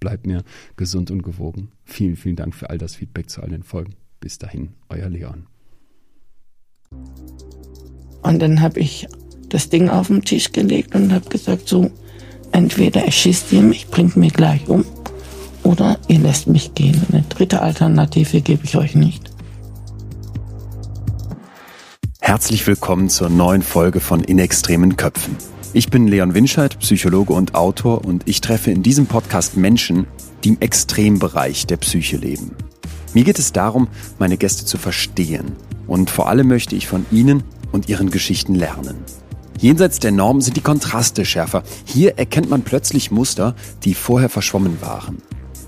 bleibt mir gesund und gewogen. Vielen, vielen Dank für all das Feedback zu all den Folgen. Bis dahin, euer Leon. Und dann habe ich das Ding auf den Tisch gelegt und habe gesagt, so, entweder erschießt ihr mich, bringt mich gleich um, oder ihr lässt mich gehen. Eine dritte Alternative gebe ich euch nicht. Herzlich willkommen zur neuen Folge von In extremen Köpfen. Ich bin Leon Winscheid, Psychologe und Autor und ich treffe in diesem Podcast Menschen, die im Extrembereich der Psyche leben. Mir geht es darum, meine Gäste zu verstehen und vor allem möchte ich von ihnen und ihren Geschichten lernen. Jenseits der Norm sind die Kontraste schärfer. Hier erkennt man plötzlich Muster, die vorher verschwommen waren.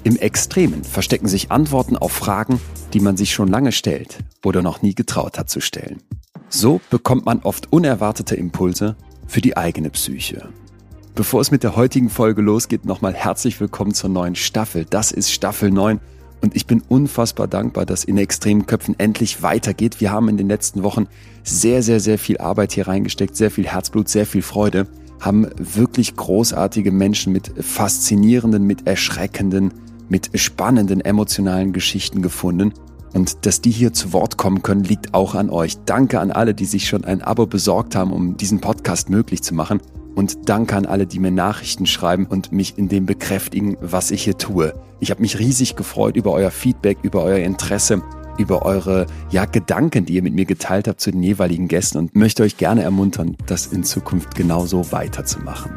Im Extremen verstecken sich Antworten auf Fragen, die man sich schon lange stellt oder noch nie getraut hat zu stellen. So bekommt man oft unerwartete Impulse für die eigene Psyche. Bevor es mit der heutigen Folge losgeht, nochmal herzlich willkommen zur neuen Staffel. Das ist Staffel 9 und ich bin unfassbar dankbar, dass in extremen Köpfen endlich weitergeht. Wir haben in den letzten Wochen sehr, sehr, sehr viel Arbeit hier reingesteckt, sehr viel Herzblut, sehr viel Freude, haben wirklich großartige Menschen mit faszinierenden, mit erschreckenden, mit spannenden emotionalen Geschichten gefunden und dass die hier zu Wort kommen können, liegt auch an euch. Danke an alle, die sich schon ein Abo besorgt haben, um diesen Podcast möglich zu machen. Und danke an alle, die mir Nachrichten schreiben und mich in dem bekräftigen, was ich hier tue. Ich habe mich riesig gefreut über euer Feedback, über euer Interesse, über eure ja, Gedanken, die ihr mit mir geteilt habt zu den jeweiligen Gästen und möchte euch gerne ermuntern, das in Zukunft genauso weiterzumachen.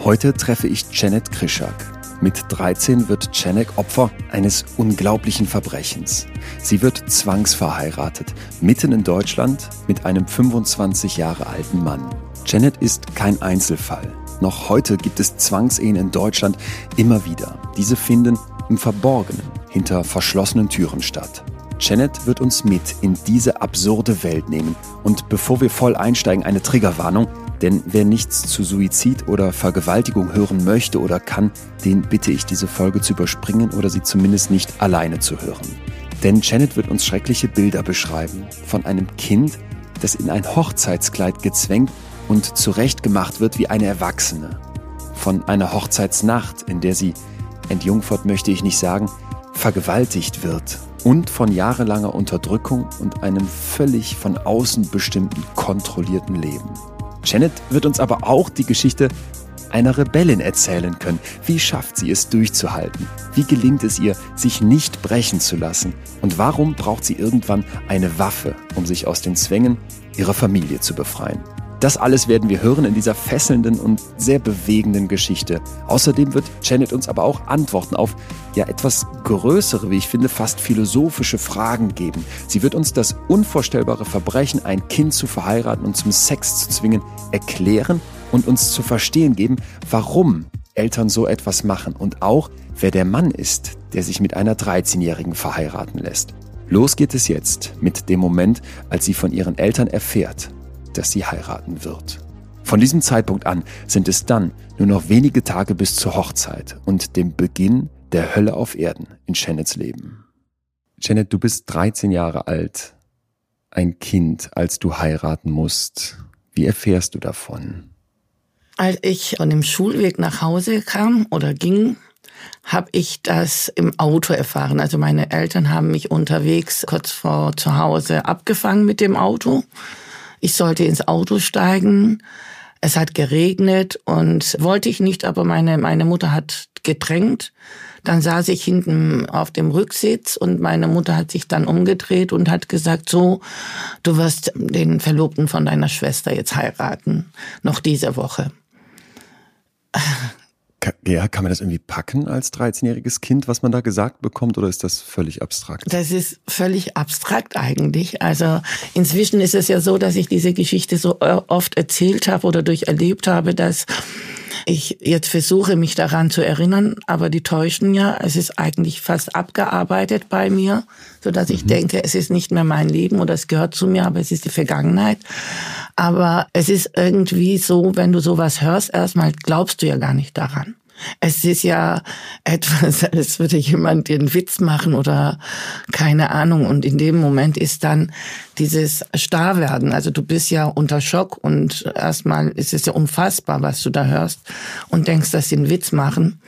Heute treffe ich Janet Krischak. Mit 13 wird Janek Opfer eines unglaublichen Verbrechens. Sie wird zwangsverheiratet, mitten in Deutschland mit einem 25 Jahre alten Mann. Janet ist kein Einzelfall. Noch heute gibt es Zwangsehen in Deutschland immer wieder. Diese finden im Verborgenen hinter verschlossenen Türen statt. Janet wird uns mit in diese absurde Welt nehmen. Und bevor wir voll einsteigen, eine Triggerwarnung. Denn wer nichts zu Suizid oder Vergewaltigung hören möchte oder kann, den bitte ich, diese Folge zu überspringen oder sie zumindest nicht alleine zu hören. Denn Janet wird uns schreckliche Bilder beschreiben von einem Kind, das in ein Hochzeitskleid gezwängt und zurechtgemacht wird wie eine Erwachsene. Von einer Hochzeitsnacht, in der sie, entjungfert möchte ich nicht sagen, vergewaltigt wird und von jahrelanger Unterdrückung und einem völlig von außen bestimmten kontrollierten Leben. Janet wird uns aber auch die Geschichte einer Rebellin erzählen können. Wie schafft sie es durchzuhalten? Wie gelingt es ihr, sich nicht brechen zu lassen? Und warum braucht sie irgendwann eine Waffe, um sich aus den Zwängen ihrer Familie zu befreien? Das alles werden wir hören in dieser fesselnden und sehr bewegenden Geschichte. Außerdem wird Janet uns aber auch Antworten auf ja etwas größere, wie ich finde, fast philosophische Fragen geben. Sie wird uns das unvorstellbare Verbrechen, ein Kind zu verheiraten und zum Sex zu zwingen, erklären und uns zu verstehen geben, warum Eltern so etwas machen und auch, wer der Mann ist, der sich mit einer 13-Jährigen verheiraten lässt. Los geht es jetzt mit dem Moment, als sie von ihren Eltern erfährt, dass sie heiraten wird. Von diesem Zeitpunkt an sind es dann nur noch wenige Tage bis zur Hochzeit und dem Beginn der Hölle auf Erden in Janets Leben. Janet, du bist 13 Jahre alt, ein Kind, als du heiraten musst. Wie erfährst du davon? Als ich von dem Schulweg nach Hause kam oder ging, habe ich das im Auto erfahren. Also meine Eltern haben mich unterwegs kurz vor zu Hause abgefangen mit dem Auto. Ich sollte ins Auto steigen. Es hat geregnet und wollte ich nicht, aber meine, meine Mutter hat gedrängt, Dann saß ich hinten auf dem Rücksitz und meine Mutter hat sich dann umgedreht und hat gesagt, so, du wirst den Verlobten von deiner Schwester jetzt heiraten, noch diese Woche. Ja, kann man das irgendwie packen als 13-jähriges Kind, was man da gesagt bekommt, oder ist das völlig abstrakt? Das ist völlig abstrakt eigentlich. Also inzwischen ist es ja so, dass ich diese Geschichte so oft erzählt habe oder durcherlebt habe, dass ich jetzt versuche, mich daran zu erinnern, aber die täuschen ja. Es ist eigentlich fast abgearbeitet bei mir, so dass ich mhm. denke, es ist nicht mehr mein Leben oder es gehört zu mir, aber es ist die Vergangenheit. Aber es ist irgendwie so, wenn du sowas hörst, erstmal glaubst du ja gar nicht daran. Es ist ja etwas, als würde jemand einen Witz machen oder keine Ahnung. Und in dem Moment ist dann dieses Starrwerden. Also du bist ja unter Schock und erstmal ist es ja unfassbar, was du da hörst und denkst, dass sie einen Witz machen.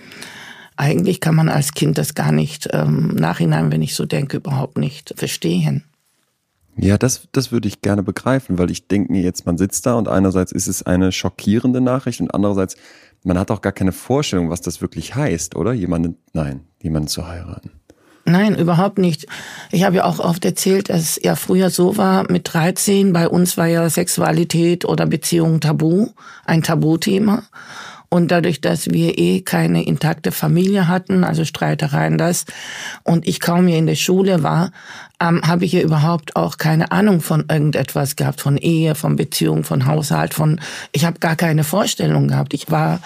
Eigentlich kann man als Kind das gar nicht ähm, nachhinein, wenn ich so denke, überhaupt nicht verstehen. Ja, das, das würde ich gerne begreifen, weil ich denke mir jetzt, man sitzt da und einerseits ist es eine schockierende Nachricht und andererseits man hat auch gar keine Vorstellung, was das wirklich heißt, oder? Jemanden, nein, jemanden zu heiraten. Nein, überhaupt nicht. Ich habe ja auch oft erzählt, dass es ja früher so war, mit 13, bei uns war ja Sexualität oder Beziehung tabu, ein Tabuthema. Und dadurch, dass wir eh keine intakte Familie hatten, also Streitereien, das, und ich kaum mehr in der Schule war, ähm, habe ich ja überhaupt auch keine Ahnung von irgendetwas gehabt, von Ehe, von Beziehung, von Haushalt, von, ich habe gar keine Vorstellung gehabt. Ich war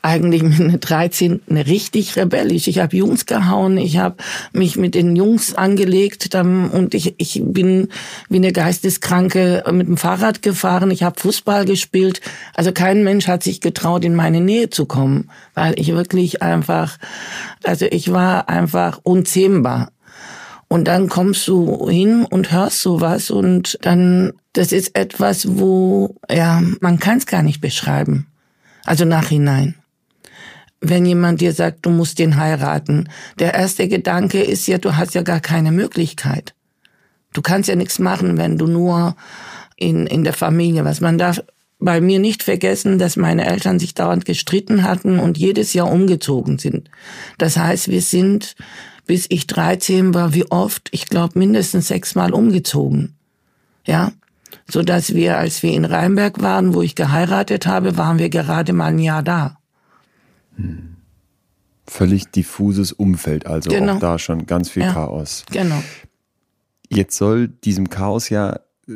eigentlich mit 13 eine richtig rebellisch. Ich habe Jungs gehauen, ich habe mich mit den Jungs angelegt und ich, ich bin wie eine Geisteskranke mit dem Fahrrad gefahren, ich habe Fußball gespielt. Also kein Mensch hat sich getraut, in meine Nähe zu kommen, weil ich wirklich einfach, also ich war einfach unzähmbar. Und dann kommst du hin und hörst sowas und dann, das ist etwas, wo, ja, man kann es gar nicht beschreiben. Also nachhinein wenn jemand dir sagt, du musst den heiraten. Der erste Gedanke ist ja, du hast ja gar keine Möglichkeit. Du kannst ja nichts machen, wenn du nur in, in der Familie was. Man darf bei mir nicht vergessen, dass meine Eltern sich dauernd gestritten hatten und jedes Jahr umgezogen sind. Das heißt, wir sind, bis ich 13 war, wie oft, ich glaube mindestens sechsmal umgezogen. Ja, so dass wir, als wir in Rheinberg waren, wo ich geheiratet habe, waren wir gerade mal ein Jahr da. Völlig diffuses Umfeld, also genau. auch da schon ganz viel ja. Chaos. Genau. Jetzt soll diesem Chaos ja äh,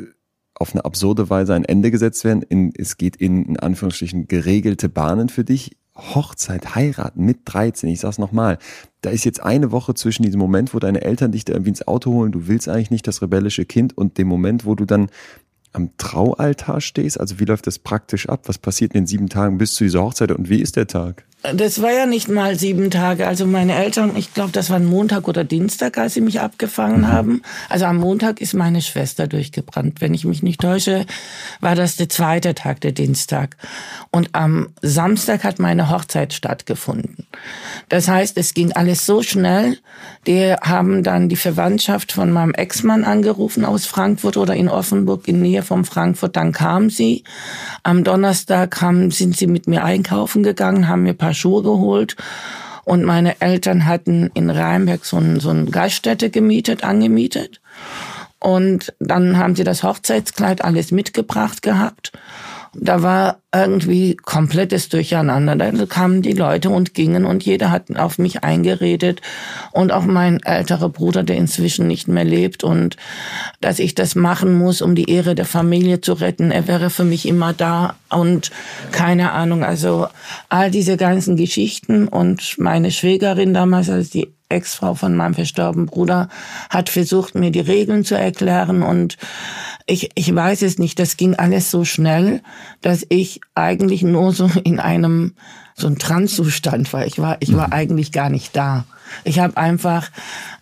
auf eine absurde Weise ein Ende gesetzt werden. In, es geht in, in Anführungsstrichen geregelte Bahnen für dich. Hochzeit, heiraten mit 13, ich sag's nochmal, da ist jetzt eine Woche zwischen diesem Moment, wo deine Eltern dich da irgendwie ins Auto holen, du willst eigentlich nicht das rebellische Kind und dem Moment, wo du dann am Traualtar stehst? Also wie läuft das praktisch ab? Was passiert in den sieben Tagen bis zu dieser Hochzeit und wie ist der Tag? Das war ja nicht mal sieben Tage. Also meine Eltern, ich glaube, das war Montag oder Dienstag, als sie mich abgefangen mhm. haben. Also am Montag ist meine Schwester durchgebrannt. Wenn ich mich nicht täusche, war das der zweite Tag, der Dienstag. Und am Samstag hat meine Hochzeit stattgefunden. Das heißt, es ging alles so schnell. Die haben dann die Verwandtschaft von meinem Ex-Mann angerufen aus Frankfurt oder in Offenburg in Nähe von Frankfurt. Dann kam sie. Am Donnerstag haben, sind sie mit mir einkaufen gegangen, haben mir ein paar Schuhe geholt. Und meine Eltern hatten in Rheinberg so, ein, so eine Gaststätte gemietet, angemietet. Und dann haben sie das Hochzeitskleid alles mitgebracht gehabt da war irgendwie komplettes Durcheinander. Da kamen die Leute und gingen und jeder hat auf mich eingeredet und auch mein älterer Bruder, der inzwischen nicht mehr lebt und dass ich das machen muss, um die Ehre der Familie zu retten. Er wäre für mich immer da und keine Ahnung, also all diese ganzen Geschichten und meine Schwägerin damals, als die Ex-Frau von meinem verstorbenen Bruder, hat versucht, mir die Regeln zu erklären und ich, ich weiß es nicht, das ging alles so schnell, dass ich eigentlich nur so in einem so ein Transzustand war. Ich war, ich war mhm. eigentlich gar nicht da. Ich habe einfach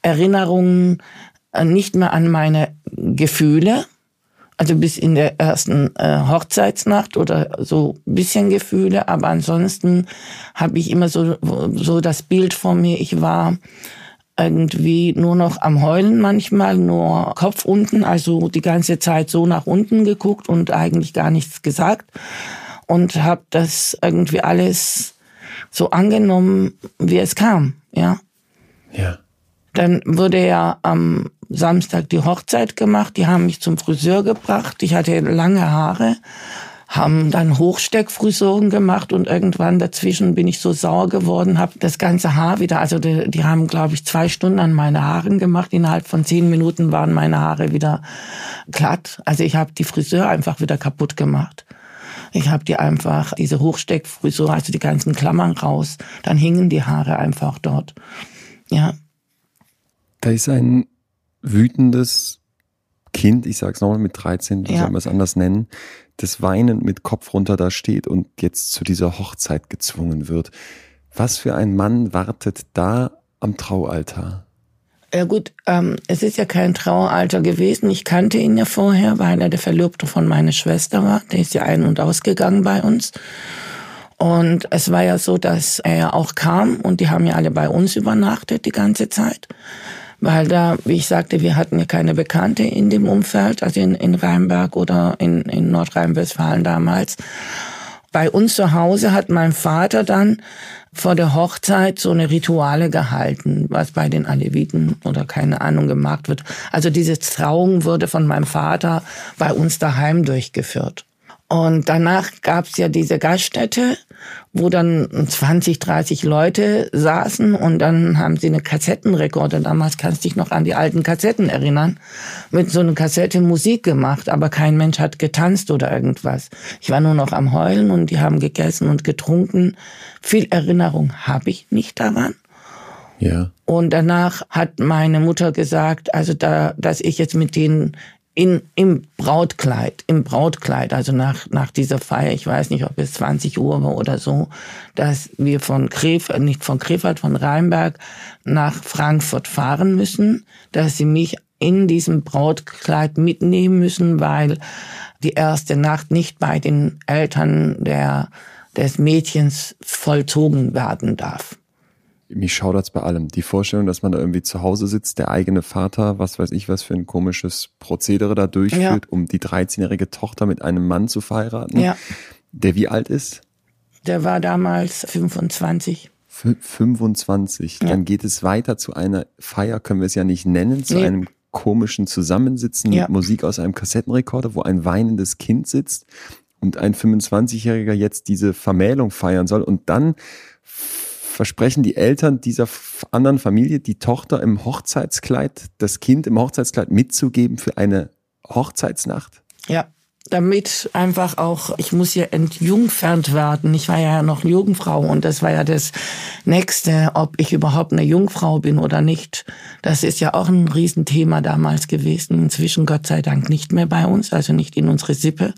Erinnerungen äh, nicht mehr an meine Gefühle, also bis in der ersten äh, Hochzeitsnacht oder so bisschen Gefühle, aber ansonsten habe ich immer so so das Bild vor mir. Ich war irgendwie nur noch am Heulen manchmal, nur Kopf unten, also die ganze Zeit so nach unten geguckt und eigentlich gar nichts gesagt und habe das irgendwie alles so angenommen, wie es kam, ja. Ja. Dann wurde ja am Samstag die Hochzeit gemacht. Die haben mich zum Friseur gebracht. Ich hatte lange Haare, haben dann Hochsteckfrisuren gemacht und irgendwann dazwischen bin ich so sauer geworden, habe das ganze Haar wieder, also die, die haben, glaube ich, zwei Stunden an meine Haaren gemacht. Innerhalb von zehn Minuten waren meine Haare wieder glatt. Also ich habe die Friseur einfach wieder kaputt gemacht. Ich habe die einfach, diese Hochsteckfrisur, also die ganzen Klammern raus. Dann hingen die Haare einfach dort. Ja. Da ist ein wütendes Kind, ich sag's nochmal mit 13, wie ja. soll man es anders nennen, das weinend mit Kopf runter da steht und jetzt zu dieser Hochzeit gezwungen wird. Was für ein Mann wartet da am Traualtar? Ja gut, ähm, es ist ja kein Traualter gewesen. Ich kannte ihn ja vorher, weil er der Verlobte von meiner Schwester war. Der ist ja ein- und ausgegangen bei uns. Und es war ja so, dass er auch kam und die haben ja alle bei uns übernachtet die ganze Zeit. Weil da, wie ich sagte, wir hatten ja keine Bekannte in dem Umfeld, also in, in Rheinberg oder in, in Nordrhein-Westfalen damals. Bei uns zu Hause hat mein Vater dann vor der Hochzeit so eine Rituale gehalten, was bei den Aleviten oder keine Ahnung gemacht wird. Also diese Trauung wurde von meinem Vater bei uns daheim durchgeführt. Und danach gab's ja diese Gaststätte, wo dann 20, 30 Leute saßen und dann haben sie eine Kassettenrekorder, damals kannst du dich noch an die alten Kassetten erinnern, mit so einer Kassette Musik gemacht, aber kein Mensch hat getanzt oder irgendwas. Ich war nur noch am Heulen und die haben gegessen und getrunken. Viel Erinnerung habe ich nicht daran. Ja. Und danach hat meine Mutter gesagt, also da, dass ich jetzt mit denen in, im Brautkleid, im Brautkleid, also nach, nach dieser Feier, ich weiß nicht, ob es 20 Uhr war oder so, dass wir von Krefeld, nicht von Krefeld, von Rheinberg nach Frankfurt fahren müssen, dass sie mich in diesem Brautkleid mitnehmen müssen, weil die erste Nacht nicht bei den Eltern der, des Mädchens vollzogen werden darf mich schaudert's bei allem. Die Vorstellung, dass man da irgendwie zu Hause sitzt, der eigene Vater, was weiß ich, was für ein komisches Prozedere da durchführt, ja. um die 13-jährige Tochter mit einem Mann zu verheiraten. Ja. Der wie alt ist? Der war damals 25. F 25. Ja. Dann geht es weiter zu einer Feier, können wir es ja nicht nennen, zu nee. einem komischen Zusammensitzen mit Musik aus einem Kassettenrekorder, wo ein weinendes Kind sitzt und ein 25-Jähriger jetzt diese Vermählung feiern soll und dann versprechen die Eltern dieser anderen Familie, die Tochter im Hochzeitskleid, das Kind im Hochzeitskleid mitzugeben für eine Hochzeitsnacht? Ja, damit einfach auch, ich muss ja entjungfernt werden. Ich war ja noch Jungfrau und das war ja das Nächste, ob ich überhaupt eine Jungfrau bin oder nicht. Das ist ja auch ein Riesenthema damals gewesen. Inzwischen Gott sei Dank nicht mehr bei uns, also nicht in unsere Sippe.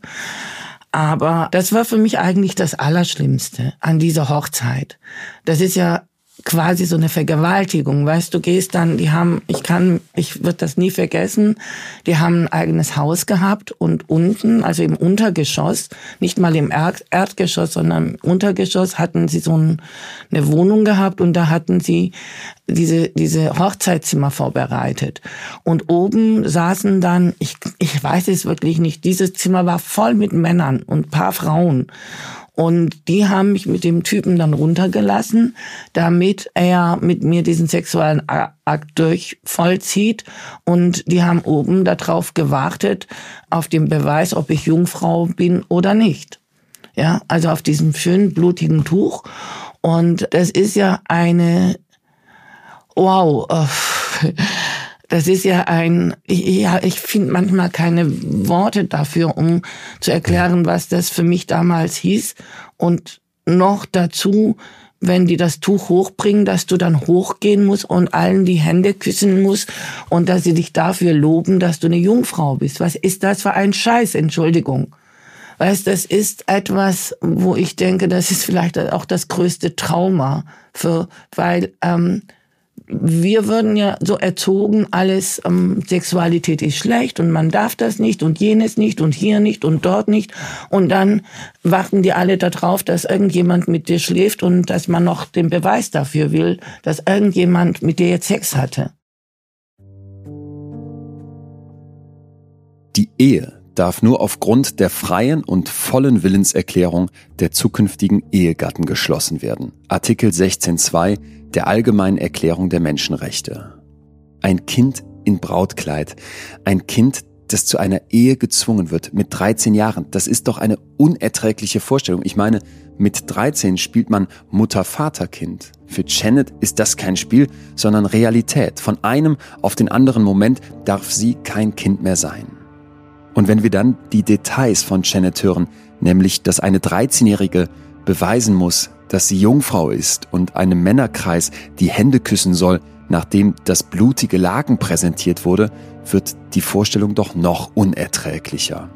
Aber das war für mich eigentlich das Allerschlimmste an dieser Hochzeit. Das ist ja quasi so eine Vergewaltigung, weißt du, gehst dann, die haben, ich kann, ich wird das nie vergessen, die haben ein eigenes Haus gehabt und unten, also im Untergeschoss, nicht mal im Erd Erdgeschoss, sondern im Untergeschoss hatten sie so ein, eine Wohnung gehabt und da hatten sie diese, diese Hochzeitszimmer vorbereitet. Und oben saßen dann, ich, ich weiß es wirklich nicht, dieses Zimmer war voll mit Männern und paar Frauen. Und die haben mich mit dem Typen dann runtergelassen, damit er mit mir diesen sexuellen Akt durch vollzieht. Und die haben oben darauf gewartet, auf den Beweis, ob ich Jungfrau bin oder nicht. Ja, also auf diesem schönen blutigen Tuch. Und das ist ja eine, wow, äh, das ist ja ein, ja, ich finde manchmal keine Worte dafür, um zu erklären, was das für mich damals hieß. Und noch dazu, wenn die das Tuch hochbringen, dass du dann hochgehen musst und allen die Hände küssen musst und dass sie dich dafür loben, dass du eine Jungfrau bist. Was ist das für ein Scheiß, Entschuldigung. Weißt, das ist etwas, wo ich denke, das ist vielleicht auch das größte Trauma für, weil ähm, wir würden ja so erzogen, alles ähm, Sexualität ist schlecht und man darf das nicht und jenes nicht und hier nicht und dort nicht. Und dann warten die alle darauf, dass irgendjemand mit dir schläft und dass man noch den Beweis dafür will, dass irgendjemand mit dir jetzt Sex hatte. Die Ehe darf nur aufgrund der freien und vollen Willenserklärung der zukünftigen Ehegatten geschlossen werden. Artikel 16.2 der Allgemeinen Erklärung der Menschenrechte. Ein Kind in Brautkleid, ein Kind, das zu einer Ehe gezwungen wird mit 13 Jahren, das ist doch eine unerträgliche Vorstellung. Ich meine, mit 13 spielt man Mutter-Vater-Kind. Für Janet ist das kein Spiel, sondern Realität. Von einem auf den anderen Moment darf sie kein Kind mehr sein. Und wenn wir dann die Details von Janet hören, nämlich, dass eine 13-Jährige beweisen muss, dass sie Jungfrau ist und einem Männerkreis die Hände küssen soll, nachdem das blutige Laken präsentiert wurde, wird die Vorstellung doch noch unerträglicher.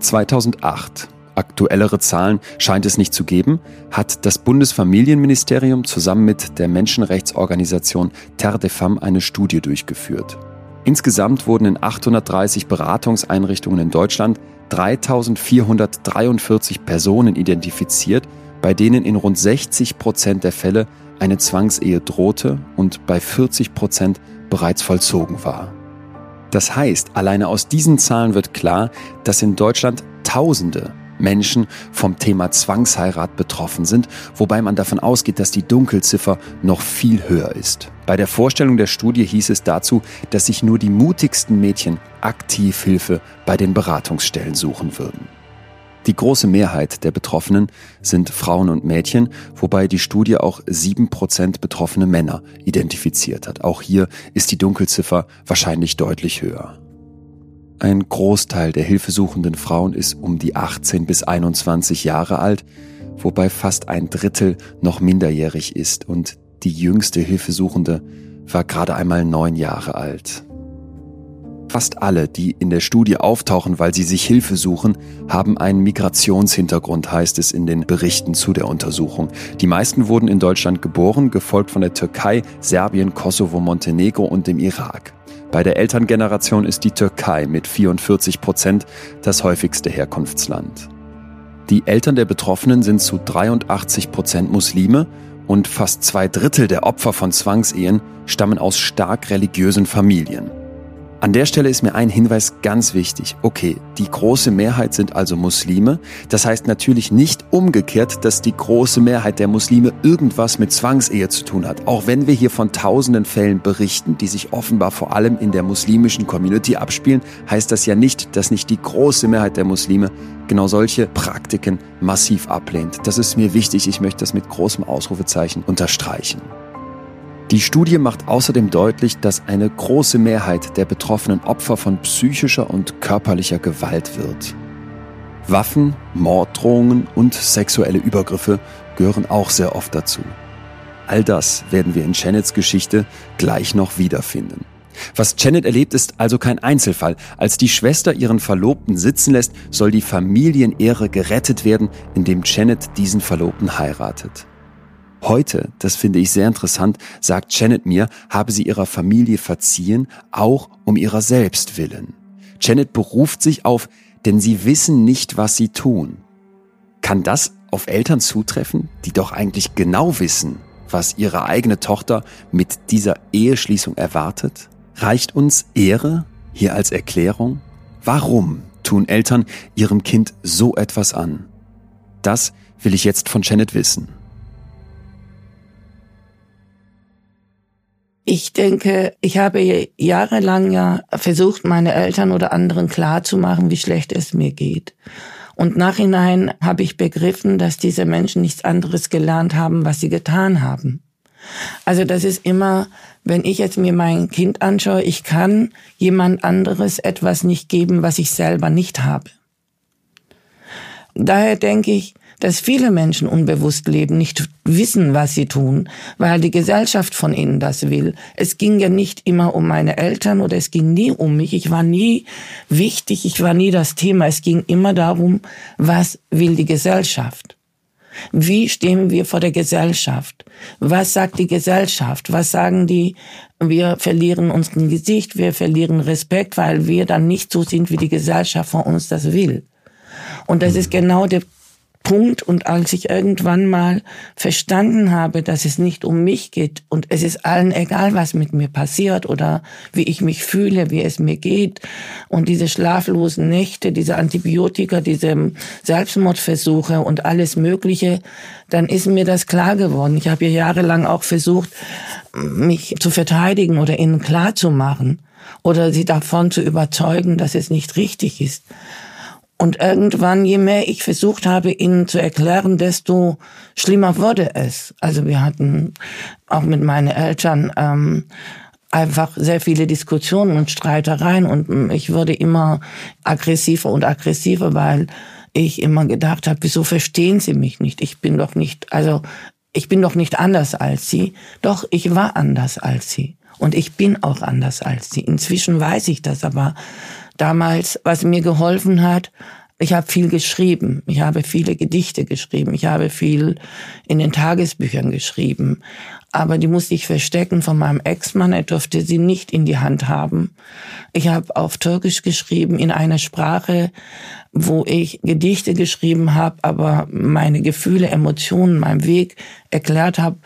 2008 aktuellere Zahlen scheint es nicht zu geben, hat das Bundesfamilienministerium zusammen mit der Menschenrechtsorganisation Terre des Femmes eine Studie durchgeführt. Insgesamt wurden in 830 Beratungseinrichtungen in Deutschland 3443 Personen identifiziert, bei denen in rund 60 Prozent der Fälle eine Zwangsehe drohte und bei 40 Prozent bereits vollzogen war. Das heißt, alleine aus diesen Zahlen wird klar, dass in Deutschland Tausende Menschen vom Thema Zwangsheirat betroffen sind, wobei man davon ausgeht, dass die Dunkelziffer noch viel höher ist. Bei der Vorstellung der Studie hieß es dazu, dass sich nur die mutigsten Mädchen aktiv Hilfe bei den Beratungsstellen suchen würden. Die große Mehrheit der Betroffenen sind Frauen und Mädchen, wobei die Studie auch sieben Prozent betroffene Männer identifiziert hat. Auch hier ist die Dunkelziffer wahrscheinlich deutlich höher. Ein Großteil der hilfesuchenden Frauen ist um die 18 bis 21 Jahre alt, wobei fast ein Drittel noch minderjährig ist und die jüngste Hilfesuchende war gerade einmal neun Jahre alt. Fast alle, die in der Studie auftauchen, weil sie sich Hilfe suchen, haben einen Migrationshintergrund, heißt es in den Berichten zu der Untersuchung. Die meisten wurden in Deutschland geboren, gefolgt von der Türkei, Serbien, Kosovo, Montenegro und dem Irak. Bei der Elterngeneration ist die Türkei mit 44 Prozent das häufigste Herkunftsland. Die Eltern der Betroffenen sind zu 83 Prozent Muslime und fast zwei Drittel der Opfer von Zwangsehen stammen aus stark religiösen Familien. An der Stelle ist mir ein Hinweis ganz wichtig. Okay, die große Mehrheit sind also Muslime. Das heißt natürlich nicht umgekehrt, dass die große Mehrheit der Muslime irgendwas mit Zwangsehe zu tun hat. Auch wenn wir hier von tausenden Fällen berichten, die sich offenbar vor allem in der muslimischen Community abspielen, heißt das ja nicht, dass nicht die große Mehrheit der Muslime genau solche Praktiken massiv ablehnt. Das ist mir wichtig. Ich möchte das mit großem Ausrufezeichen unterstreichen. Die Studie macht außerdem deutlich, dass eine große Mehrheit der betroffenen Opfer von psychischer und körperlicher Gewalt wird. Waffen, Morddrohungen und sexuelle Übergriffe gehören auch sehr oft dazu. All das werden wir in Janets Geschichte gleich noch wiederfinden. Was Janet erlebt, ist also kein Einzelfall. Als die Schwester ihren Verlobten sitzen lässt, soll die Familienehre gerettet werden, indem Janet diesen Verlobten heiratet. Heute, das finde ich sehr interessant, sagt Janet mir, habe sie ihrer Familie verziehen, auch um ihrer selbst willen. Janet beruft sich auf, denn sie wissen nicht, was sie tun. Kann das auf Eltern zutreffen, die doch eigentlich genau wissen, was ihre eigene Tochter mit dieser Eheschließung erwartet? Reicht uns Ehre hier als Erklärung? Warum tun Eltern ihrem Kind so etwas an? Das will ich jetzt von Janet wissen. Ich denke, ich habe jahrelang ja versucht, meine Eltern oder anderen klarzumachen, wie schlecht es mir geht. Und nachhinein habe ich begriffen, dass diese Menschen nichts anderes gelernt haben, was sie getan haben. Also das ist immer, wenn ich jetzt mir mein Kind anschaue, ich kann jemand anderes etwas nicht geben, was ich selber nicht habe. Daher denke ich, dass viele Menschen unbewusst leben, nicht wissen, was sie tun, weil die Gesellschaft von ihnen das will. Es ging ja nicht immer um meine Eltern oder es ging nie um mich. Ich war nie wichtig, ich war nie das Thema. Es ging immer darum, was will die Gesellschaft. Wie stehen wir vor der Gesellschaft? Was sagt die Gesellschaft? Was sagen die? Wir verlieren unseren Gesicht, wir verlieren Respekt, weil wir dann nicht so sind, wie die Gesellschaft von uns das will. Und das ist genau der Punkt und als ich irgendwann mal verstanden habe, dass es nicht um mich geht und es ist allen egal, was mit mir passiert oder wie ich mich fühle, wie es mir geht und diese schlaflosen Nächte, diese Antibiotika, diese Selbstmordversuche und alles Mögliche, dann ist mir das klar geworden. Ich habe ja jahrelang auch versucht, mich zu verteidigen oder ihnen klar zu machen oder sie davon zu überzeugen, dass es nicht richtig ist. Und irgendwann, je mehr ich versucht habe, ihnen zu erklären, desto schlimmer wurde es. Also wir hatten auch mit meinen Eltern ähm, einfach sehr viele Diskussionen und Streitereien und ich wurde immer aggressiver und aggressiver, weil ich immer gedacht habe, wieso verstehen Sie mich nicht? Ich bin doch nicht, also ich bin doch nicht anders als Sie. Doch, ich war anders als Sie. Und ich bin auch anders als Sie. Inzwischen weiß ich das, aber damals, was mir geholfen hat, ich habe viel geschrieben. Ich habe viele Gedichte geschrieben. Ich habe viel in den Tagesbüchern geschrieben. Aber die musste ich verstecken von meinem Ex-Mann. Er durfte sie nicht in die Hand haben. Ich habe auf Türkisch geschrieben in einer Sprache, wo ich Gedichte geschrieben habe, aber meine Gefühle, Emotionen, meinen Weg erklärt habe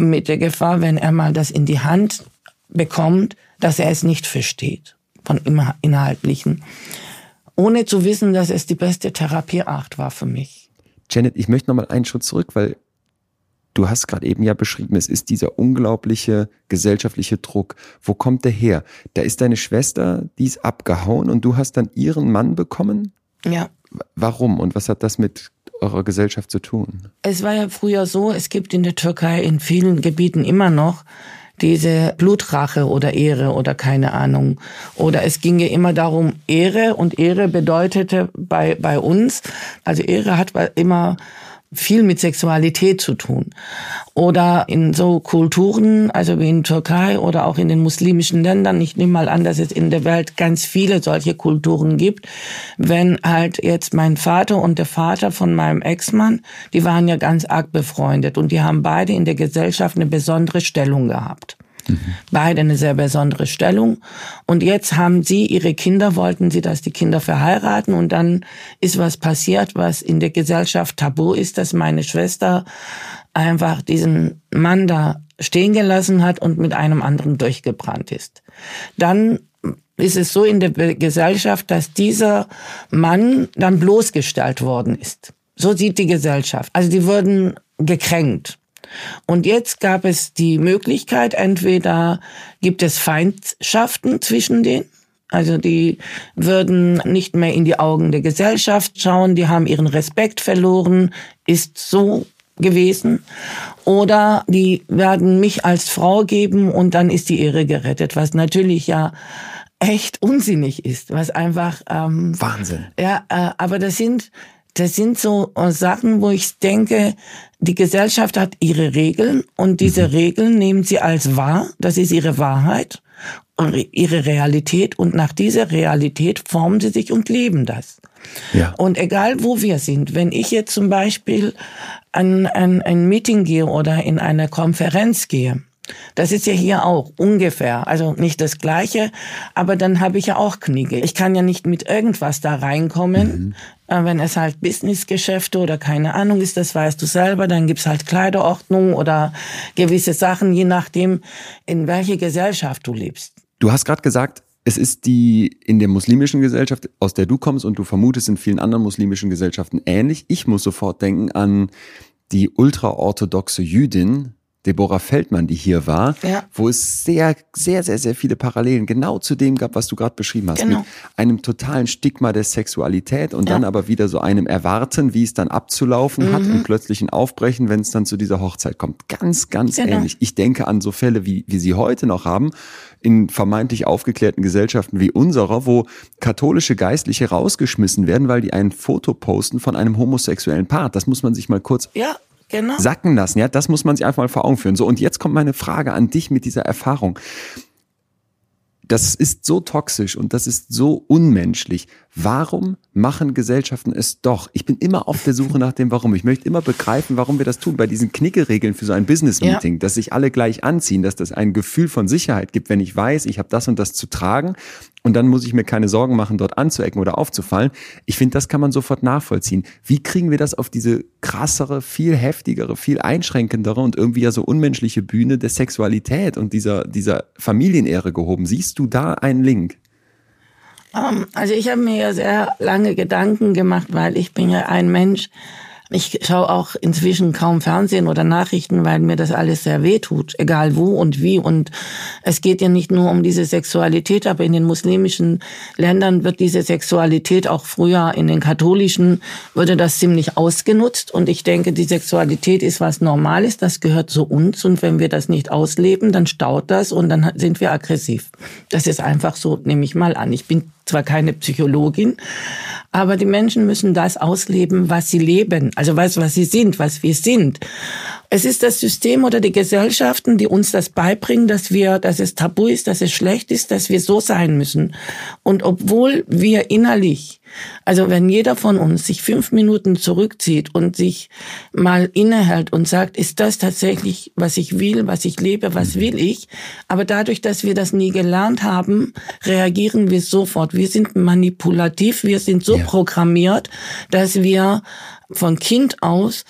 mit der Gefahr, wenn er mal das in die Hand bekommt, dass er es nicht versteht von Inhaltlichen, ohne zu wissen, dass es die beste Therapieart war für mich. Janet, ich möchte nochmal einen Schritt zurück, weil du hast gerade eben ja beschrieben, es ist dieser unglaubliche gesellschaftliche Druck. Wo kommt der her? Da ist deine Schwester, die ist abgehauen und du hast dann ihren Mann bekommen? Ja. Warum und was hat das mit eurer Gesellschaft zu tun? Es war ja früher so, es gibt in der Türkei in vielen Gebieten immer noch diese Blutrache oder Ehre oder keine Ahnung. Oder es ginge immer darum, Ehre und Ehre bedeutete bei, bei uns, also Ehre hat immer viel mit Sexualität zu tun. Oder in so Kulturen, also wie in Türkei oder auch in den muslimischen Ländern, ich nehme mal an, dass es in der Welt ganz viele solche Kulturen gibt. Wenn halt jetzt mein Vater und der Vater von meinem Ex-Mann, die waren ja ganz arg befreundet und die haben beide in der Gesellschaft eine besondere Stellung gehabt. Mhm. Beide eine sehr besondere Stellung. Und jetzt haben sie ihre Kinder, wollten sie, dass die Kinder verheiraten. Und dann ist was passiert, was in der Gesellschaft tabu ist, dass meine Schwester einfach diesen Mann da stehen gelassen hat und mit einem anderen durchgebrannt ist. Dann ist es so in der Gesellschaft, dass dieser Mann dann bloßgestellt worden ist. So sieht die Gesellschaft. Also die wurden gekränkt. Und jetzt gab es die Möglichkeit, entweder gibt es Feindschaften zwischen denen, also die würden nicht mehr in die Augen der Gesellschaft schauen, die haben ihren Respekt verloren, ist so gewesen. Oder die werden mich als Frau geben und dann ist die Ehre gerettet, was natürlich ja echt unsinnig ist, was einfach ähm, Wahnsinn. Ja, äh, aber das sind das sind so äh, Sachen, wo ich denke, die Gesellschaft hat ihre Regeln und diese mhm. Regeln nehmen sie als wahr. Das ist ihre Wahrheit, ihre Realität und nach dieser Realität formen sie sich und leben das. Ja. Und egal wo wir sind, wenn ich jetzt zum Beispiel an, an ein Meeting gehe oder in eine Konferenz gehe, das ist ja hier auch ungefähr, also nicht das Gleiche, aber dann habe ich ja auch Kniege. Ich kann ja nicht mit irgendwas da reinkommen, mhm. Äh, wenn es halt Businessgeschäfte oder keine Ahnung ist, das weißt du selber, dann gibt's halt Kleiderordnung oder gewisse Sachen, je nachdem, in welche Gesellschaft du lebst. Du hast gerade gesagt, es ist die in der muslimischen Gesellschaft, aus der du kommst und du vermutest in vielen anderen muslimischen Gesellschaften ähnlich. Ich muss sofort denken an die ultraorthodoxe Jüdin, Deborah Feldmann, die hier war, ja. wo es sehr, sehr, sehr, sehr viele Parallelen genau zu dem gab, was du gerade beschrieben hast. Genau. Mit einem totalen Stigma der Sexualität und ja. dann aber wieder so einem Erwarten, wie es dann abzulaufen mhm. hat und plötzlich ein Aufbrechen, wenn es dann zu dieser Hochzeit kommt. Ganz, ganz genau. ähnlich. Ich denke an so Fälle, wie, wie sie heute noch haben, in vermeintlich aufgeklärten Gesellschaften wie unserer, wo katholische Geistliche rausgeschmissen werden, weil die ein Foto posten von einem homosexuellen Paar. Das muss man sich mal kurz ja genau. sacken lassen. Ja, das muss man sich einfach mal vor Augen führen. So, und jetzt kommt meine Frage an dich mit dieser Erfahrung. Das ist so toxisch und das ist so unmenschlich. Warum machen Gesellschaften es doch? Ich bin immer auf der Suche nach dem Warum. Ich möchte immer begreifen, warum wir das tun. Bei diesen Knickeregeln für so ein Business-Meeting, ja. dass sich alle gleich anziehen, dass das ein Gefühl von Sicherheit gibt, wenn ich weiß, ich habe das und das zu tragen und dann muss ich mir keine Sorgen machen, dort anzuecken oder aufzufallen. Ich finde, das kann man sofort nachvollziehen. Wie kriegen wir das auf diese krassere, viel heftigere, viel einschränkendere und irgendwie ja so unmenschliche Bühne der Sexualität und dieser, dieser Familienehre gehoben? Siehst du da einen Link? Ähm, also ich habe mir ja sehr lange Gedanken gemacht, weil ich bin ja ein Mensch, ich schaue auch inzwischen kaum Fernsehen oder Nachrichten, weil mir das alles sehr weh tut, egal wo und wie. Und es geht ja nicht nur um diese Sexualität, aber in den muslimischen Ländern wird diese Sexualität auch früher in den katholischen würde das ziemlich ausgenutzt. Und ich denke, die Sexualität ist was Normales, das gehört zu uns. Und wenn wir das nicht ausleben, dann staut das und dann sind wir aggressiv. Das ist einfach so, nehme ich mal an. Ich bin zwar keine Psychologin, aber die Menschen müssen das ausleben, was sie leben, also was, was sie sind, was wir sind. Es ist das System oder die Gesellschaften, die uns das beibringen, dass wir, dass es tabu ist, dass es schlecht ist, dass wir so sein müssen. Und obwohl wir innerlich, also wenn jeder von uns sich fünf Minuten zurückzieht und sich mal innehält und sagt, ist das tatsächlich, was ich will, was ich lebe, was mhm. will ich? Aber dadurch, dass wir das nie gelernt haben, reagieren wir sofort. Wir sind manipulativ, wir sind so ja. programmiert, dass wir von Kind aus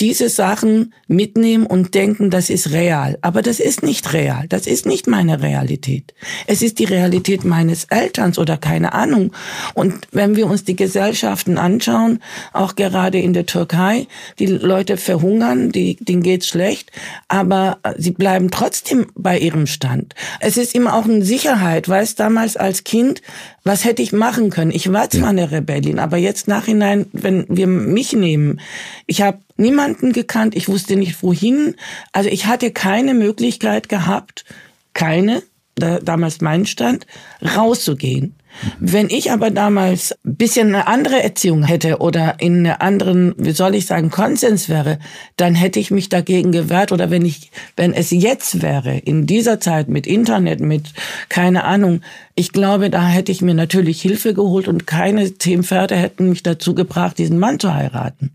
diese Sachen mitnehmen und denken, das ist real. Aber das ist nicht real. Das ist nicht meine Realität. Es ist die Realität meines Elterns oder keine Ahnung. Und wenn wir uns die Gesellschaften anschauen, auch gerade in der Türkei, die Leute verhungern, die, denen geht's schlecht, aber sie bleiben trotzdem bei ihrem Stand. Es ist immer auch eine Sicherheit, weil es damals als Kind was hätte ich machen können? Ich war zwar eine Rebellin, aber jetzt nachhinein, wenn wir mich nehmen, ich habe niemanden gekannt, ich wusste nicht wohin. Also ich hatte keine Möglichkeit gehabt, keine, da, damals mein Stand, rauszugehen. Wenn ich aber damals ein bisschen eine andere Erziehung hätte oder in einer anderen, wie soll ich sagen, Konsens wäre, dann hätte ich mich dagegen gewehrt oder wenn ich, wenn es jetzt wäre, in dieser Zeit mit Internet, mit keine Ahnung, ich glaube, da hätte ich mir natürlich Hilfe geholt und keine zehn Pferde hätten mich dazu gebracht, diesen Mann zu heiraten.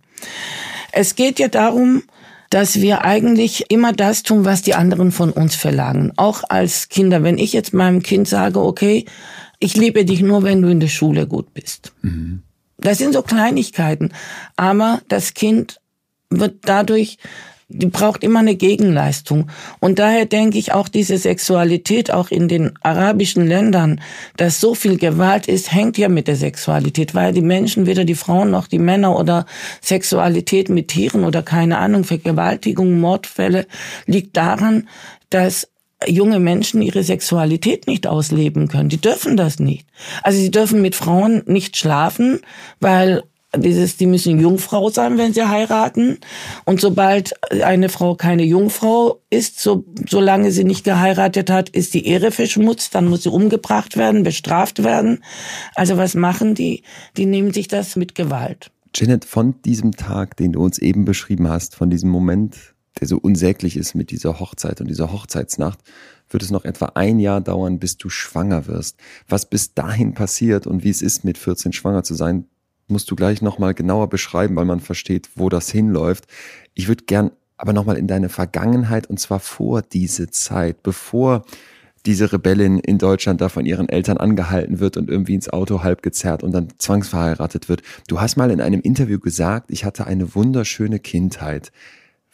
Es geht ja darum, dass wir eigentlich immer das tun, was die anderen von uns verlangen. Auch als Kinder. Wenn ich jetzt meinem Kind sage, okay, ich liebe dich nur, wenn du in der Schule gut bist. Mhm. Das sind so Kleinigkeiten. Aber das Kind wird dadurch, die braucht immer eine Gegenleistung. Und daher denke ich auch diese Sexualität auch in den arabischen Ländern, dass so viel Gewalt ist, hängt ja mit der Sexualität, weil die Menschen, weder die Frauen noch die Männer oder Sexualität mit Tieren oder keine Ahnung, Vergewaltigung, Mordfälle, liegt daran, dass junge Menschen ihre Sexualität nicht ausleben können. Die dürfen das nicht. Also sie dürfen mit Frauen nicht schlafen, weil dieses, die müssen Jungfrau sein, wenn sie heiraten. Und sobald eine Frau keine Jungfrau ist, so, solange sie nicht geheiratet hat, ist die Ehre verschmutzt, dann muss sie umgebracht werden, bestraft werden. Also was machen die? Die nehmen sich das mit Gewalt. Janet, von diesem Tag, den du uns eben beschrieben hast, von diesem Moment, der so unsäglich ist mit dieser Hochzeit und dieser Hochzeitsnacht, wird es noch etwa ein Jahr dauern, bis du schwanger wirst. Was bis dahin passiert und wie es ist, mit 14 schwanger zu sein, musst du gleich nochmal genauer beschreiben, weil man versteht, wo das hinläuft. Ich würde gern aber nochmal in deine Vergangenheit und zwar vor diese Zeit, bevor diese Rebellin in Deutschland da von ihren Eltern angehalten wird und irgendwie ins Auto halb gezerrt und dann zwangsverheiratet wird. Du hast mal in einem Interview gesagt, ich hatte eine wunderschöne Kindheit.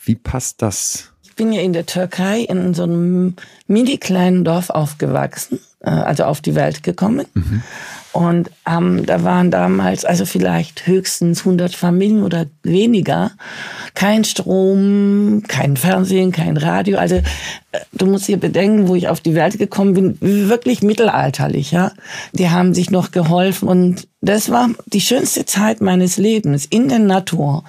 Wie passt das? Ich bin ja in der Türkei in so einem mini kleinen Dorf aufgewachsen, äh, also auf die Welt gekommen. Mhm. Und ähm, da waren damals also vielleicht höchstens 100 Familien oder weniger. Kein Strom, kein Fernsehen, kein Radio. Also äh, du musst hier bedenken, wo ich auf die Welt gekommen bin, wirklich mittelalterlich. Ja, die haben sich noch geholfen und das war die schönste Zeit meines Lebens in der Natur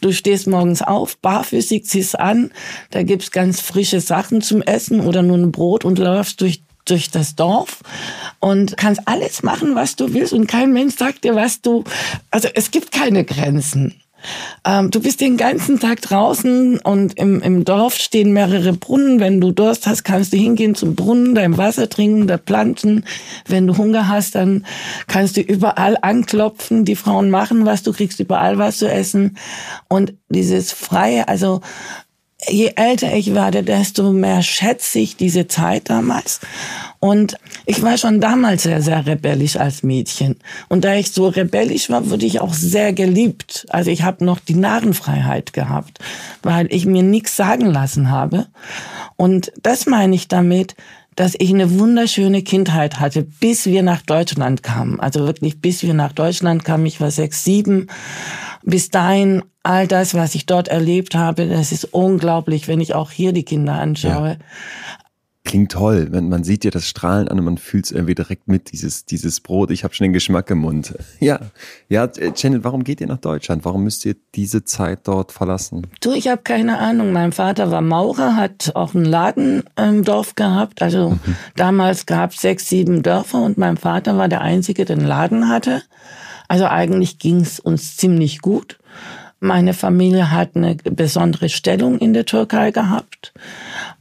du stehst morgens auf, barfüßig, ziehst an, da gibt's ganz frische Sachen zum Essen oder nur ein Brot und läufst durch durch das Dorf und kannst alles machen, was du willst und kein Mensch sagt dir, was du, also es gibt keine Grenzen. Ähm, du bist den ganzen Tag draußen und im, im Dorf stehen mehrere Brunnen. Wenn du Durst hast, kannst du hingehen zum Brunnen, dein Wasser trinken, da planten. Wenn du Hunger hast, dann kannst du überall anklopfen. Die Frauen machen was, du kriegst überall was zu essen. Und dieses Freie, also je älter ich werde, desto mehr schätze ich diese Zeit damals. Und ich war schon damals sehr, sehr rebellisch als Mädchen. Und da ich so rebellisch war, wurde ich auch sehr geliebt. Also ich habe noch die Narrenfreiheit gehabt, weil ich mir nichts sagen lassen habe. Und das meine ich damit, dass ich eine wunderschöne Kindheit hatte, bis wir nach Deutschland kamen. Also wirklich, bis wir nach Deutschland kamen. Ich war sechs, sieben. Bis dahin, all das, was ich dort erlebt habe, das ist unglaublich, wenn ich auch hier die Kinder anschaue. Klingt toll. Man, man sieht ja das Strahlen an und man fühlt es irgendwie direkt mit, dieses, dieses Brot. Ich habe schon den Geschmack im Mund. Ja, ja, Janet, warum geht ihr nach Deutschland? Warum müsst ihr diese Zeit dort verlassen? Du, ich habe keine Ahnung. Mein Vater war Maurer, hat auch einen Laden im Dorf gehabt. Also mhm. damals gab es sechs, sieben Dörfer und mein Vater war der Einzige, der einen Laden hatte. Also eigentlich ging es uns ziemlich gut. Meine Familie hat eine besondere Stellung in der Türkei gehabt.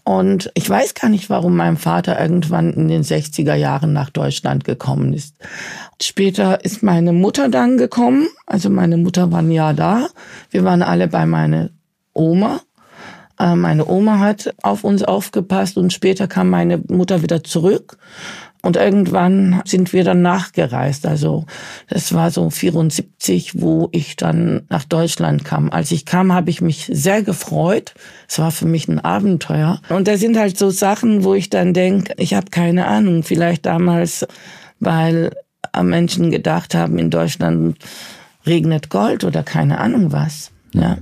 Und ich weiß gar nicht, warum mein Vater irgendwann in den 60er Jahren nach Deutschland gekommen ist. Später ist meine Mutter dann gekommen. Also meine Mutter war ein Jahr da. Wir waren alle bei meiner Oma. Äh, meine Oma hat auf uns aufgepasst und später kam meine Mutter wieder zurück. Und irgendwann sind wir dann nachgereist. Also das war so 74, wo ich dann nach Deutschland kam. Als ich kam, habe ich mich sehr gefreut. Es war für mich ein Abenteuer. Und da sind halt so Sachen, wo ich dann denke, ich habe keine Ahnung, vielleicht damals, weil Menschen gedacht haben, in Deutschland regnet Gold oder keine Ahnung was. Ja.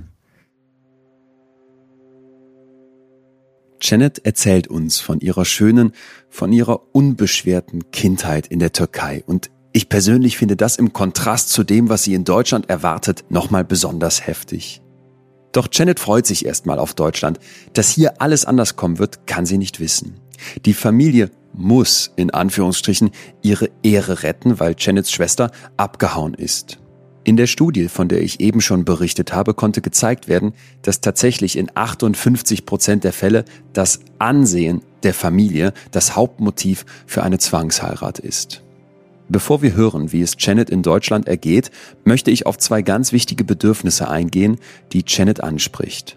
Janet erzählt uns von ihrer schönen, von ihrer unbeschwerten Kindheit in der Türkei und ich persönlich finde das im Kontrast zu dem, was sie in Deutschland erwartet, nochmal besonders heftig. Doch Janet freut sich erstmal auf Deutschland. Dass hier alles anders kommen wird, kann sie nicht wissen. Die Familie muss in Anführungsstrichen ihre Ehre retten, weil Janets Schwester abgehauen ist. In der Studie, von der ich eben schon berichtet habe, konnte gezeigt werden, dass tatsächlich in 58 Prozent der Fälle das Ansehen der Familie das Hauptmotiv für eine Zwangsheirat ist. Bevor wir hören, wie es Janet in Deutschland ergeht, möchte ich auf zwei ganz wichtige Bedürfnisse eingehen, die Janet anspricht.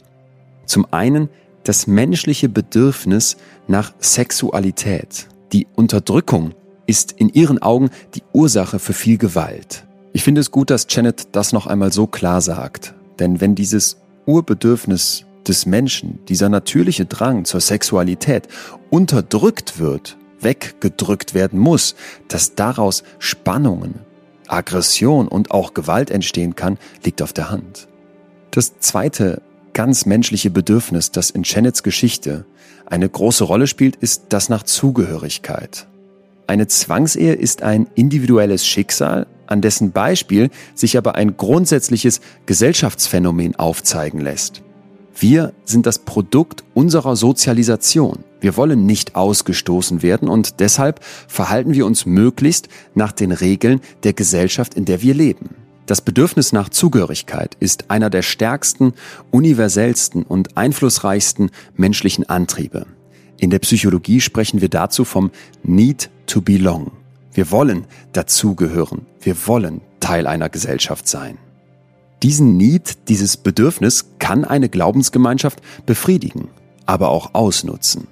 Zum einen das menschliche Bedürfnis nach Sexualität. Die Unterdrückung ist in ihren Augen die Ursache für viel Gewalt. Ich finde es gut, dass Janet das noch einmal so klar sagt. Denn wenn dieses Urbedürfnis des Menschen, dieser natürliche Drang zur Sexualität unterdrückt wird, weggedrückt werden muss, dass daraus Spannungen, Aggression und auch Gewalt entstehen kann, liegt auf der Hand. Das zweite ganz menschliche Bedürfnis, das in Janets Geschichte eine große Rolle spielt, ist das nach Zugehörigkeit. Eine Zwangsehe ist ein individuelles Schicksal, an dessen Beispiel sich aber ein grundsätzliches Gesellschaftsphänomen aufzeigen lässt. Wir sind das Produkt unserer Sozialisation. Wir wollen nicht ausgestoßen werden und deshalb verhalten wir uns möglichst nach den Regeln der Gesellschaft, in der wir leben. Das Bedürfnis nach Zugehörigkeit ist einer der stärksten, universellsten und einflussreichsten menschlichen Antriebe. In der Psychologie sprechen wir dazu vom Need to belong. Wir wollen dazugehören. Wir wollen Teil einer Gesellschaft sein. Diesen Need, dieses Bedürfnis kann eine Glaubensgemeinschaft befriedigen, aber auch ausnutzen.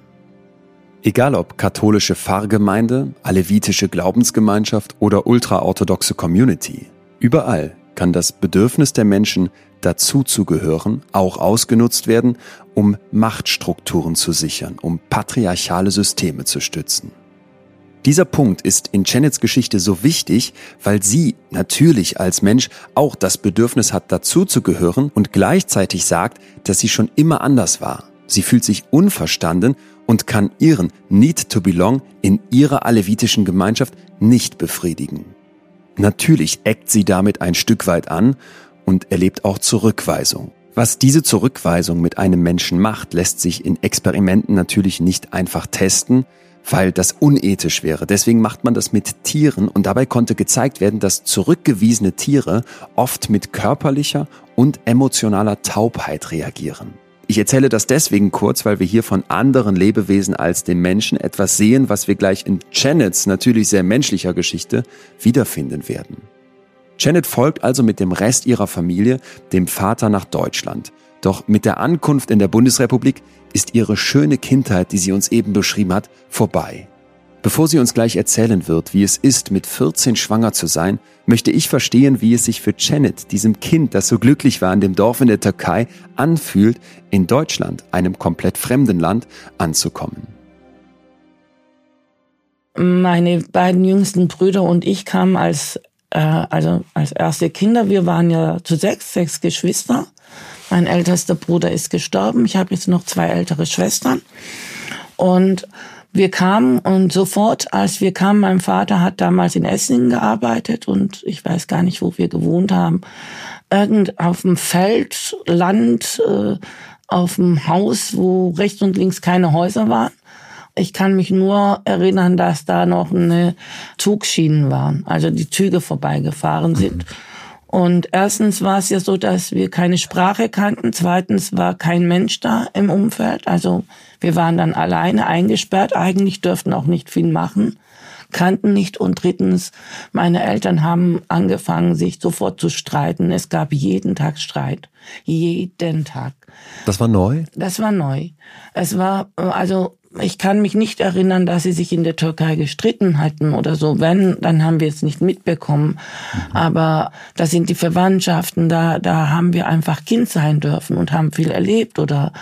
Egal ob katholische Pfarrgemeinde, alevitische Glaubensgemeinschaft oder ultraorthodoxe Community, überall kann das Bedürfnis der Menschen, dazuzugehören, auch ausgenutzt werden, um Machtstrukturen zu sichern, um patriarchale Systeme zu stützen. Dieser Punkt ist in Janets Geschichte so wichtig, weil sie natürlich als Mensch auch das Bedürfnis hat, dazuzugehören und gleichzeitig sagt, dass sie schon immer anders war. Sie fühlt sich unverstanden und kann ihren Need to Belong in ihrer alevitischen Gemeinschaft nicht befriedigen. Natürlich eckt sie damit ein Stück weit an und erlebt auch Zurückweisung. Was diese Zurückweisung mit einem Menschen macht, lässt sich in Experimenten natürlich nicht einfach testen, weil das unethisch wäre. Deswegen macht man das mit Tieren und dabei konnte gezeigt werden, dass zurückgewiesene Tiere oft mit körperlicher und emotionaler Taubheit reagieren. Ich erzähle das deswegen kurz, weil wir hier von anderen Lebewesen als dem Menschen etwas sehen, was wir gleich in Janets natürlich sehr menschlicher Geschichte wiederfinden werden. Janet folgt also mit dem Rest ihrer Familie dem Vater nach Deutschland. Doch mit der Ankunft in der Bundesrepublik ist ihre schöne Kindheit, die sie uns eben beschrieben hat, vorbei. Bevor sie uns gleich erzählen wird, wie es ist, mit 14 schwanger zu sein, möchte ich verstehen, wie es sich für Janet, diesem Kind, das so glücklich war in dem Dorf in der Türkei, anfühlt, in Deutschland, einem komplett fremden Land, anzukommen. Meine beiden jüngsten Brüder und ich kamen als, äh, also als erste Kinder. Wir waren ja zu sechs, sechs Geschwister. Mein ältester Bruder ist gestorben. Ich habe jetzt noch zwei ältere Schwestern. Und wir kamen und sofort, als wir kamen, mein Vater hat damals in Essingen gearbeitet und ich weiß gar nicht, wo wir gewohnt haben. Irgend auf dem Feld, Land, äh, auf dem Haus, wo rechts und links keine Häuser waren. Ich kann mich nur erinnern, dass da noch eine Zugschienen waren, also die Züge vorbeigefahren sind. Mhm. Und erstens war es ja so, dass wir keine Sprache kannten. Zweitens war kein Mensch da im Umfeld. Also wir waren dann alleine eingesperrt. Eigentlich dürften auch nicht viel machen, kannten nicht. Und drittens, meine Eltern haben angefangen, sich sofort zu streiten. Es gab jeden Tag Streit. Jeden Tag. Das war neu? Das war neu. Es war, also ich kann mich nicht erinnern, dass sie sich in der Türkei gestritten hatten oder so. Wenn, dann haben wir es nicht mitbekommen. Mhm. Aber da sind die Verwandtschaften, da, da haben wir einfach Kind sein dürfen und haben viel erlebt. Oder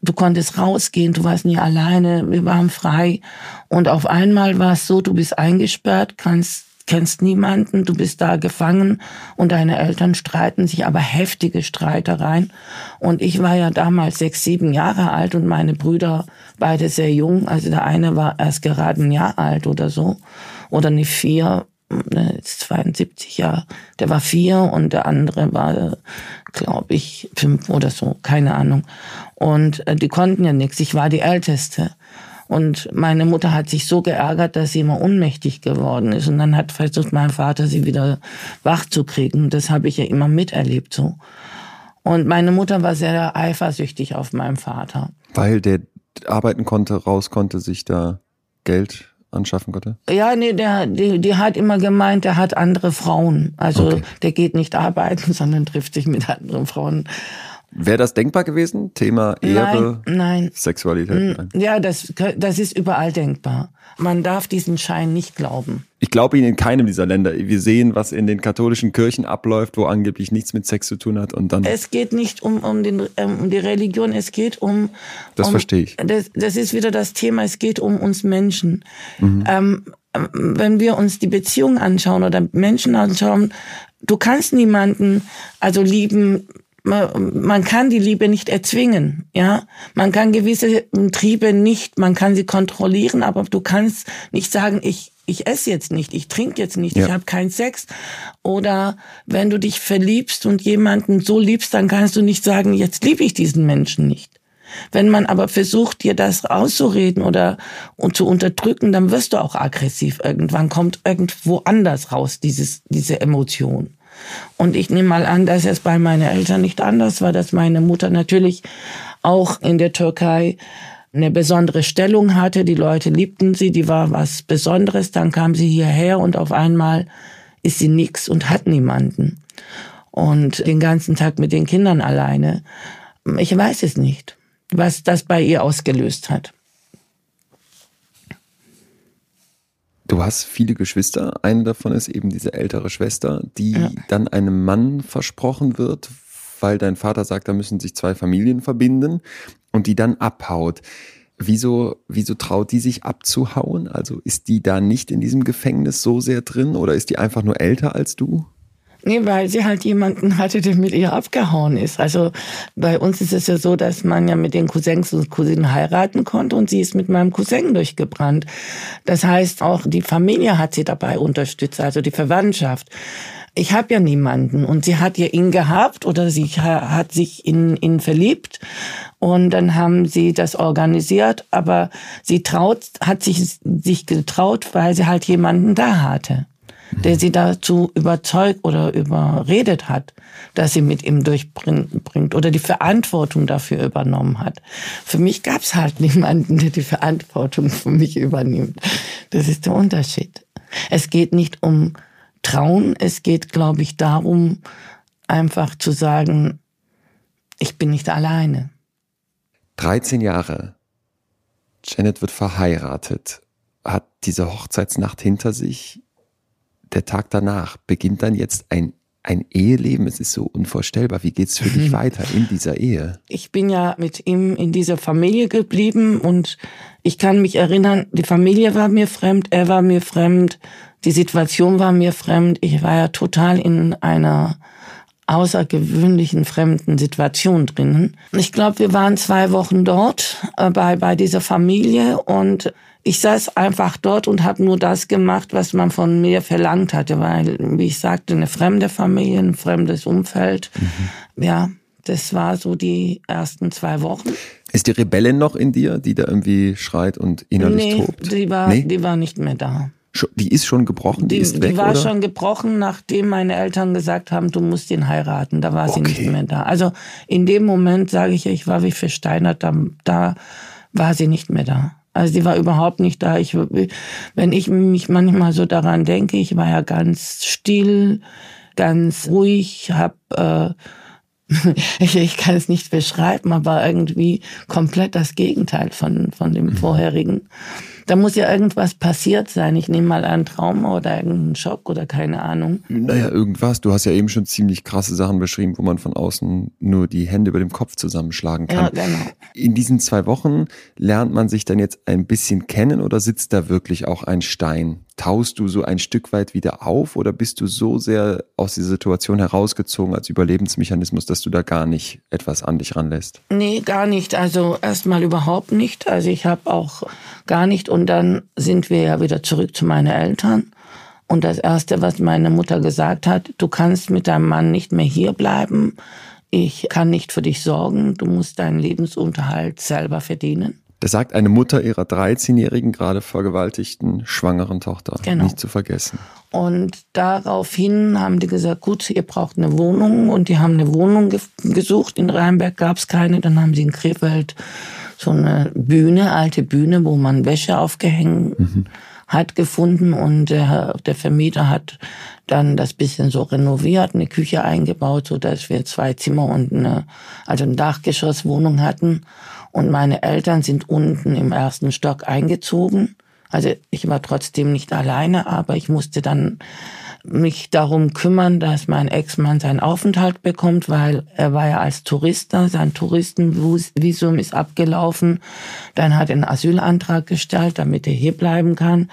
du konntest rausgehen, du warst nie alleine, wir waren frei. Und auf einmal war es so, du bist eingesperrt, kannst kennst niemanden, du bist da gefangen und deine Eltern streiten sich, aber heftige Streitereien. Und ich war ja damals sechs, sieben Jahre alt und meine Brüder beide sehr jung. Also der eine war erst gerade ein Jahr alt oder so. Oder nicht vier, ne, ist 72 Jahre. Der war vier und der andere war, glaube ich, fünf oder so, keine Ahnung. Und äh, die konnten ja nichts. Ich war die Älteste. Und meine Mutter hat sich so geärgert, dass sie immer ohnmächtig geworden ist. Und dann hat versucht mein Vater, sie wieder wach zu kriegen. Das habe ich ja immer miterlebt so. Und meine Mutter war sehr eifersüchtig auf meinen Vater. Weil der arbeiten konnte, raus konnte, sich da Geld anschaffen konnte? Ja, nee, der, die, die hat immer gemeint, der hat andere Frauen. Also okay. der geht nicht arbeiten, sondern trifft sich mit anderen Frauen. Wäre das denkbar gewesen? Thema Ehre, nein, nein. Sexualität? Nein. Ja, das, das ist überall denkbar. Man darf diesen Schein nicht glauben. Ich glaube Ihnen in keinem dieser Länder. Wir sehen, was in den katholischen Kirchen abläuft, wo angeblich nichts mit Sex zu tun hat. Und dann es geht nicht um, um, den, ähm, um die Religion, es geht um... Das um, verstehe ich. Das, das ist wieder das Thema, es geht um uns Menschen. Mhm. Ähm, wenn wir uns die Beziehung anschauen oder Menschen anschauen, du kannst niemanden also lieben man kann die Liebe nicht erzwingen, ja. Man kann gewisse Triebe nicht, man kann sie kontrollieren, aber du kannst nicht sagen, ich ich esse jetzt nicht, ich trinke jetzt nicht, ja. ich habe keinen Sex. Oder wenn du dich verliebst und jemanden so liebst, dann kannst du nicht sagen, jetzt liebe ich diesen Menschen nicht. Wenn man aber versucht, dir das auszureden oder und zu unterdrücken, dann wirst du auch aggressiv. Irgendwann kommt irgendwo anders raus, dieses, diese Emotion. Und ich nehme mal an, dass es bei meinen Eltern nicht anders war, dass meine Mutter natürlich auch in der Türkei eine besondere Stellung hatte. Die Leute liebten sie, die war was Besonderes. Dann kam sie hierher und auf einmal ist sie nix und hat niemanden. Und den ganzen Tag mit den Kindern alleine. Ich weiß es nicht, was das bei ihr ausgelöst hat. Du hast viele Geschwister. Eine davon ist eben diese ältere Schwester, die ja. dann einem Mann versprochen wird, weil dein Vater sagt, da müssen sich zwei Familien verbinden und die dann abhaut. Wieso, wieso traut die sich abzuhauen? Also ist die da nicht in diesem Gefängnis so sehr drin oder ist die einfach nur älter als du? Nee, weil sie halt jemanden hatte, der mit ihr abgehauen ist. Also bei uns ist es ja so, dass man ja mit den Cousins und Cousinen heiraten konnte und sie ist mit meinem Cousin durchgebrannt. Das heißt, auch die Familie hat sie dabei unterstützt, also die Verwandtschaft. Ich habe ja niemanden und sie hat ja ihn gehabt oder sie hat sich in ihn verliebt und dann haben sie das organisiert, aber sie traut, hat sich, sich getraut, weil sie halt jemanden da hatte der sie dazu überzeugt oder überredet hat, dass sie mit ihm durchbringt oder die Verantwortung dafür übernommen hat. Für mich gab es halt niemanden, der die Verantwortung für mich übernimmt. Das ist der Unterschied. Es geht nicht um Trauen, es geht, glaube ich, darum, einfach zu sagen, ich bin nicht alleine. 13 Jahre. Janet wird verheiratet hat diese Hochzeitsnacht hinter sich. Der Tag danach beginnt dann jetzt ein ein Eheleben, es ist so unvorstellbar. Wie geht's für dich weiter in dieser Ehe? Ich bin ja mit ihm in dieser Familie geblieben und ich kann mich erinnern, die Familie war mir fremd, er war mir fremd, die Situation war mir fremd. Ich war ja total in einer außergewöhnlichen fremden Situation drinnen. Ich glaube, wir waren zwei Wochen dort äh, bei, bei dieser Familie und ich saß einfach dort und habe nur das gemacht, was man von mir verlangt hatte, weil, wie ich sagte, eine fremde Familie, ein fremdes Umfeld. Mhm. Ja, das war so die ersten zwei Wochen. Ist die Rebellin noch in dir, die da irgendwie schreit und innerlich nee, tobt? Die war, nee? die war nicht mehr da. Die ist schon gebrochen, die, die ist weg, Die war oder? schon gebrochen, nachdem meine Eltern gesagt haben, du musst ihn heiraten. Da war okay. sie nicht mehr da. Also in dem Moment, sage ich, ich war wie versteinert, da, da war sie nicht mehr da. Also sie war überhaupt nicht da. Ich, wenn ich mich manchmal so daran denke, ich war ja ganz still, ganz ruhig, habe äh, ich, ich kann es nicht beschreiben, aber irgendwie komplett das Gegenteil von, von dem mhm. vorherigen. Da muss ja irgendwas passiert sein. Ich nehme mal einen Trauma oder irgendeinen Schock oder keine Ahnung. Naja, irgendwas. Du hast ja eben schon ziemlich krasse Sachen beschrieben, wo man von außen nur die Hände über dem Kopf zusammenschlagen kann. Ja, genau. In diesen zwei Wochen lernt man sich dann jetzt ein bisschen kennen oder sitzt da wirklich auch ein Stein? Taust du so ein Stück weit wieder auf oder bist du so sehr aus dieser Situation herausgezogen als Überlebensmechanismus, dass du da gar nicht etwas an dich ranlässt? Nee, gar nicht. Also erstmal überhaupt nicht. Also ich habe auch gar nicht. Und dann sind wir ja wieder zurück zu meinen Eltern. Und das Erste, was meine Mutter gesagt hat, du kannst mit deinem Mann nicht mehr hier bleiben. Ich kann nicht für dich sorgen. Du musst deinen Lebensunterhalt selber verdienen. Das sagt eine Mutter ihrer 13-jährigen, gerade vergewaltigten, schwangeren Tochter. Genau. Nicht zu vergessen. Und daraufhin haben die gesagt, gut, ihr braucht eine Wohnung. Und die haben eine Wohnung ge gesucht. In Rheinberg gab es keine. Dann haben sie in Krefeld so eine Bühne, alte Bühne, wo man Wäsche aufgehängt mhm. hat gefunden. Und der, der Vermieter hat dann das bisschen so renoviert, eine Küche eingebaut, so dass wir zwei Zimmer und eine, also eine Dachgeschosswohnung hatten. Und meine Eltern sind unten im ersten Stock eingezogen. Also ich war trotzdem nicht alleine, aber ich musste dann mich darum kümmern, dass mein Ex-Mann seinen Aufenthalt bekommt, weil er war ja als Tourist da, sein Touristenvisum ist abgelaufen. Dann hat er einen Asylantrag gestellt, damit er hier bleiben kann.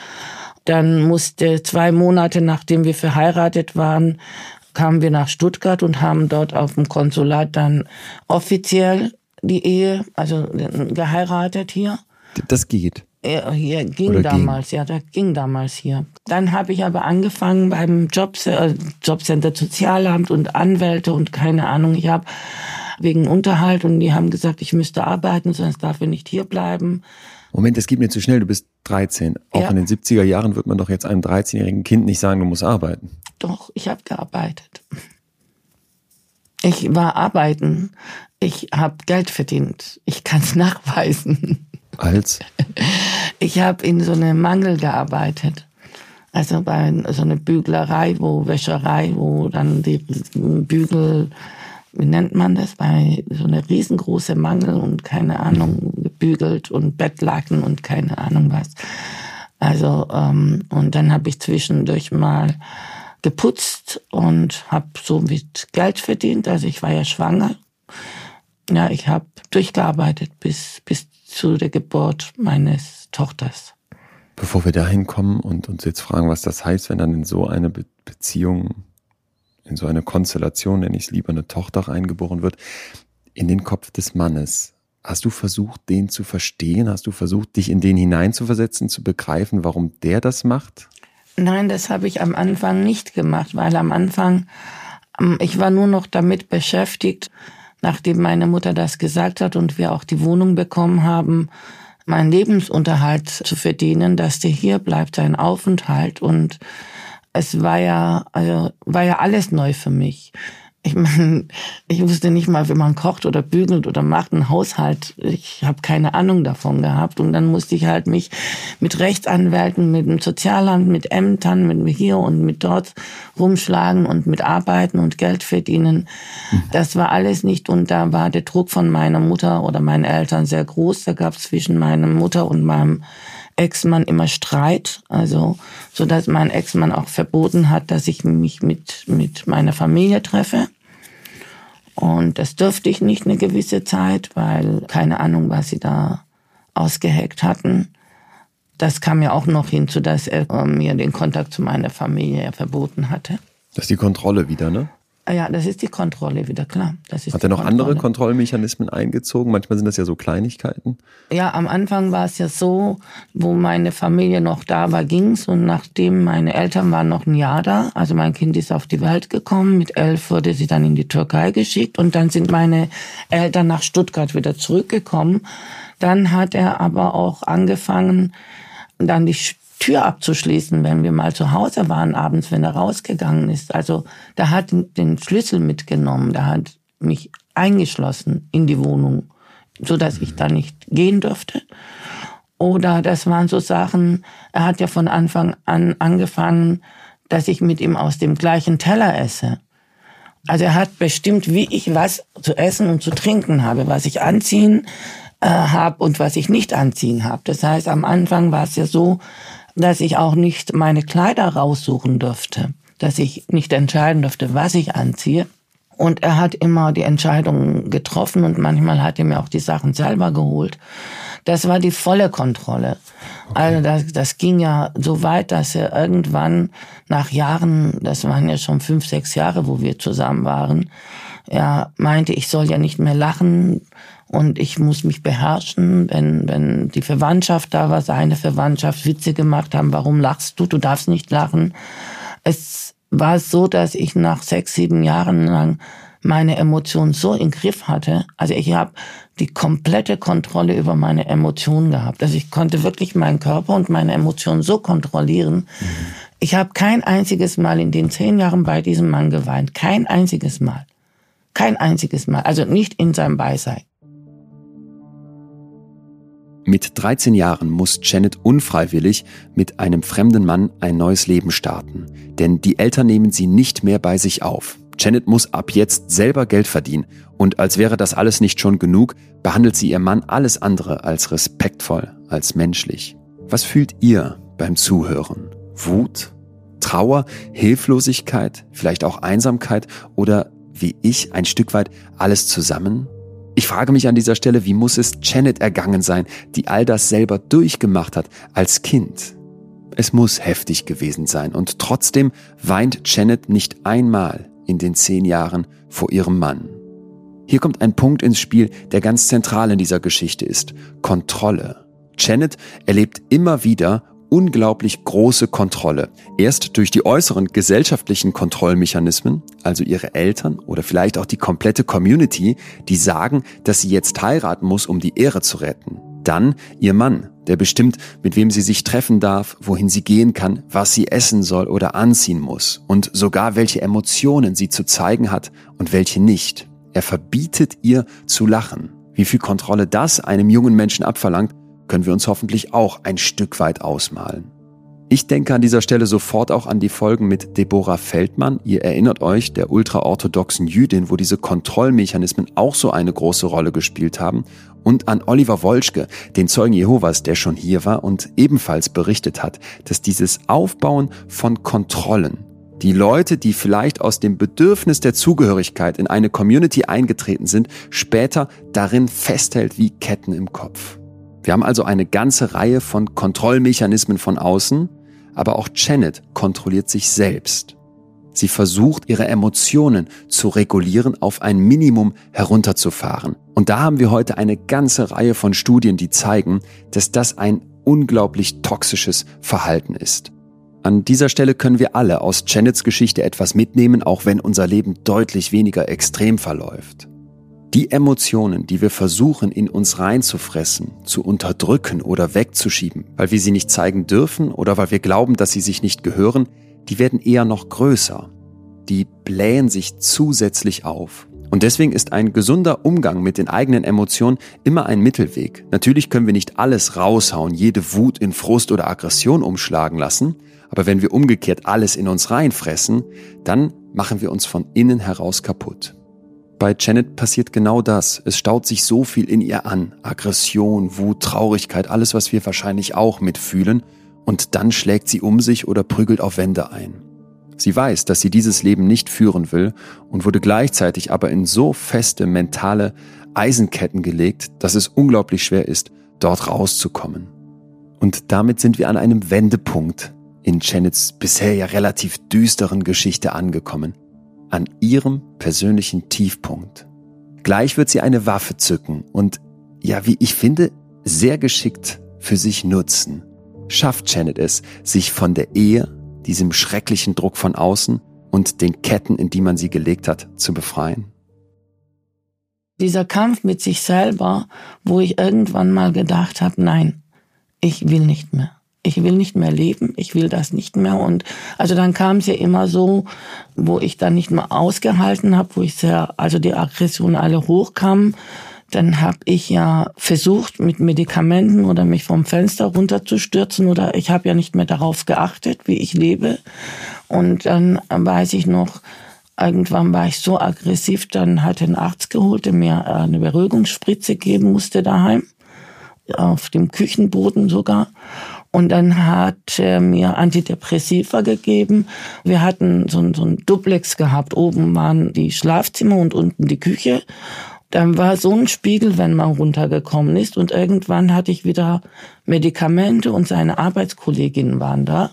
Dann musste zwei Monate nachdem wir verheiratet waren, kamen wir nach Stuttgart und haben dort auf dem Konsulat dann offiziell die Ehe, also geheiratet hier. Das geht. Ja, hier ging Oder damals, ging. ja, das ging damals hier. Dann habe ich aber angefangen beim Jobs, äh, Jobcenter Sozialamt und Anwälte und keine Ahnung. Ich habe wegen Unterhalt und die haben gesagt, ich müsste arbeiten, sonst darf ich nicht hier bleiben. Moment, es geht mir zu schnell, du bist 13. Auch ja. in den 70er Jahren wird man doch jetzt einem 13-jährigen Kind nicht sagen, du musst arbeiten. Doch, ich habe gearbeitet. Ich war arbeiten. Ich habe Geld verdient. Ich kann es nachweisen. Als? Ich habe in so einem Mangel gearbeitet. Also bei so einer Büglerei, wo Wäscherei, wo dann die Bügel, wie nennt man das, bei so einer riesengroße Mangel und keine Ahnung, gebügelt und Bettlaken und keine Ahnung was. Also, ähm, und dann habe ich zwischendurch mal geputzt und habe so mit Geld verdient. Also ich war ja schwanger. Ja, ich habe durchgearbeitet bis, bis zu der Geburt meines Tochters. Bevor wir dahin kommen und uns jetzt fragen, was das heißt, wenn dann in so eine Be Beziehung, in so eine Konstellation, nenne ich es lieber, eine Tochter reingeboren wird, in den Kopf des Mannes. Hast du versucht, den zu verstehen? Hast du versucht, dich in den hineinzuversetzen, zu begreifen, warum der das macht? Nein, das habe ich am Anfang nicht gemacht, weil am Anfang, ähm, ich war nur noch damit beschäftigt, nachdem meine Mutter das gesagt hat und wir auch die Wohnung bekommen haben, meinen Lebensunterhalt zu verdienen, dass der hier bleibt, sein Aufenthalt. Und es war ja, also war ja alles neu für mich. Ich meine, ich wusste nicht mal, wie man kocht oder bügelt oder macht einen Haushalt. Ich habe keine Ahnung davon gehabt. Und dann musste ich halt mich mit Rechtsanwälten, mit dem Sozialamt, mit Ämtern, mit hier und mit dort rumschlagen und mit arbeiten und Geld verdienen. Das war alles nicht. Und da war der Druck von meiner Mutter oder meinen Eltern sehr groß. Da gab es zwischen meiner Mutter und meinem Ex-Mann immer Streit, also so dass mein Ex-Mann auch verboten hat, dass ich mich mit mit meiner Familie treffe. Und das dürfte ich nicht eine gewisse Zeit, weil keine Ahnung, was sie da ausgeheckt hatten. Das kam ja auch noch hinzu, dass er äh, mir den Kontakt zu meiner Familie verboten hatte. Das ist die Kontrolle wieder, ne? Ja, das ist die Kontrolle wieder, klar. Das ist Hat er noch Kontrolle. andere Kontrollmechanismen eingezogen? Manchmal sind das ja so Kleinigkeiten. Ja, am Anfang war es ja so, wo meine Familie noch da war, ging's und nachdem meine Eltern waren noch ein Jahr da, also mein Kind ist auf die Welt gekommen, mit elf wurde sie dann in die Türkei geschickt und dann sind meine Eltern nach Stuttgart wieder zurückgekommen. Dann hat er aber auch angefangen, dann die Tür abzuschließen, wenn wir mal zu Hause waren abends, wenn er rausgegangen ist. Also der hat den Schlüssel mitgenommen, der hat mich eingeschlossen in die Wohnung, so dass ich da nicht gehen durfte. Oder das waren so Sachen, er hat ja von Anfang an angefangen, dass ich mit ihm aus dem gleichen Teller esse. Also er hat bestimmt, wie ich was zu essen und zu trinken habe, was ich anziehen äh, habe und was ich nicht anziehen habe. Das heißt, am Anfang war es ja so, dass ich auch nicht meine Kleider raussuchen durfte, dass ich nicht entscheiden durfte, was ich anziehe. Und er hat immer die Entscheidungen getroffen und manchmal hat er mir auch die Sachen selber geholt. Das war die volle Kontrolle. Okay. Also das, das ging ja so weit, dass er irgendwann nach Jahren, das waren ja schon fünf, sechs Jahre, wo wir zusammen waren, er meinte, ich soll ja nicht mehr lachen, und ich muss mich beherrschen, wenn, wenn die Verwandtschaft da war, seine Verwandtschaft Witze gemacht haben, warum lachst du, du darfst nicht lachen. Es war so, dass ich nach sechs, sieben Jahren lang meine Emotionen so im Griff hatte. Also ich habe die komplette Kontrolle über meine Emotionen gehabt. Also ich konnte wirklich meinen Körper und meine Emotionen so kontrollieren. Mhm. Ich habe kein einziges Mal in den zehn Jahren bei diesem Mann geweint. Kein einziges Mal. Kein einziges Mal. Also nicht in seinem Beisein. Mit 13 Jahren muss Janet unfreiwillig mit einem fremden Mann ein neues Leben starten, denn die Eltern nehmen sie nicht mehr bei sich auf. Janet muss ab jetzt selber Geld verdienen und als wäre das alles nicht schon genug, behandelt sie ihr Mann alles andere als respektvoll, als menschlich. Was fühlt ihr beim Zuhören? Wut? Trauer? Hilflosigkeit? Vielleicht auch Einsamkeit? Oder wie ich ein Stück weit alles zusammen? Ich frage mich an dieser Stelle, wie muss es Janet ergangen sein, die all das selber durchgemacht hat als Kind? Es muss heftig gewesen sein und trotzdem weint Janet nicht einmal in den zehn Jahren vor ihrem Mann. Hier kommt ein Punkt ins Spiel, der ganz zentral in dieser Geschichte ist. Kontrolle. Janet erlebt immer wieder unglaublich große Kontrolle. Erst durch die äußeren gesellschaftlichen Kontrollmechanismen, also ihre Eltern oder vielleicht auch die komplette Community, die sagen, dass sie jetzt heiraten muss, um die Ehre zu retten. Dann ihr Mann, der bestimmt, mit wem sie sich treffen darf, wohin sie gehen kann, was sie essen soll oder anziehen muss und sogar welche Emotionen sie zu zeigen hat und welche nicht. Er verbietet ihr zu lachen. Wie viel Kontrolle das einem jungen Menschen abverlangt, können wir uns hoffentlich auch ein Stück weit ausmalen. Ich denke an dieser Stelle sofort auch an die Folgen mit Deborah Feldmann. Ihr erinnert euch, der ultraorthodoxen Jüdin, wo diese Kontrollmechanismen auch so eine große Rolle gespielt haben. Und an Oliver Wolschke, den Zeugen Jehovas, der schon hier war und ebenfalls berichtet hat, dass dieses Aufbauen von Kontrollen, die Leute, die vielleicht aus dem Bedürfnis der Zugehörigkeit in eine Community eingetreten sind, später darin festhält wie Ketten im Kopf. Wir haben also eine ganze Reihe von Kontrollmechanismen von außen, aber auch Janet kontrolliert sich selbst. Sie versucht, ihre Emotionen zu regulieren, auf ein Minimum herunterzufahren. Und da haben wir heute eine ganze Reihe von Studien, die zeigen, dass das ein unglaublich toxisches Verhalten ist. An dieser Stelle können wir alle aus Janets Geschichte etwas mitnehmen, auch wenn unser Leben deutlich weniger extrem verläuft. Die Emotionen, die wir versuchen in uns reinzufressen, zu unterdrücken oder wegzuschieben, weil wir sie nicht zeigen dürfen oder weil wir glauben, dass sie sich nicht gehören, die werden eher noch größer. Die blähen sich zusätzlich auf. Und deswegen ist ein gesunder Umgang mit den eigenen Emotionen immer ein Mittelweg. Natürlich können wir nicht alles raushauen, jede Wut in Frust oder Aggression umschlagen lassen, aber wenn wir umgekehrt alles in uns reinfressen, dann machen wir uns von innen heraus kaputt. Bei Janet passiert genau das. Es staut sich so viel in ihr an. Aggression, Wut, Traurigkeit, alles, was wir wahrscheinlich auch mitfühlen. Und dann schlägt sie um sich oder prügelt auf Wände ein. Sie weiß, dass sie dieses Leben nicht führen will und wurde gleichzeitig aber in so feste mentale Eisenketten gelegt, dass es unglaublich schwer ist, dort rauszukommen. Und damit sind wir an einem Wendepunkt in Janets bisher ja relativ düsteren Geschichte angekommen. An ihrem persönlichen Tiefpunkt. Gleich wird sie eine Waffe zücken und, ja, wie ich finde, sehr geschickt für sich nutzen. Schafft Janet es, sich von der Ehe, diesem schrecklichen Druck von außen und den Ketten, in die man sie gelegt hat, zu befreien? Dieser Kampf mit sich selber, wo ich irgendwann mal gedacht habe, nein, ich will nicht mehr. Ich will nicht mehr leben, ich will das nicht mehr. Und also dann kam es ja immer so, wo ich dann nicht mehr ausgehalten habe, wo ich sehr, also die Aggression alle hochkamen. Dann habe ich ja versucht, mit Medikamenten oder mich vom Fenster runterzustürzen oder ich habe ja nicht mehr darauf geachtet, wie ich lebe. Und dann weiß ich noch, irgendwann war ich so aggressiv, dann hat ein Arzt geholt, der mir eine Beruhigungsspritze geben musste daheim auf dem Küchenboden sogar. Und dann hat er mir Antidepressiva gegeben. Wir hatten so ein, so ein Duplex gehabt. Oben waren die Schlafzimmer und unten die Küche. Dann war so ein Spiegel, wenn man runtergekommen ist. Und irgendwann hatte ich wieder Medikamente und seine Arbeitskolleginnen waren da.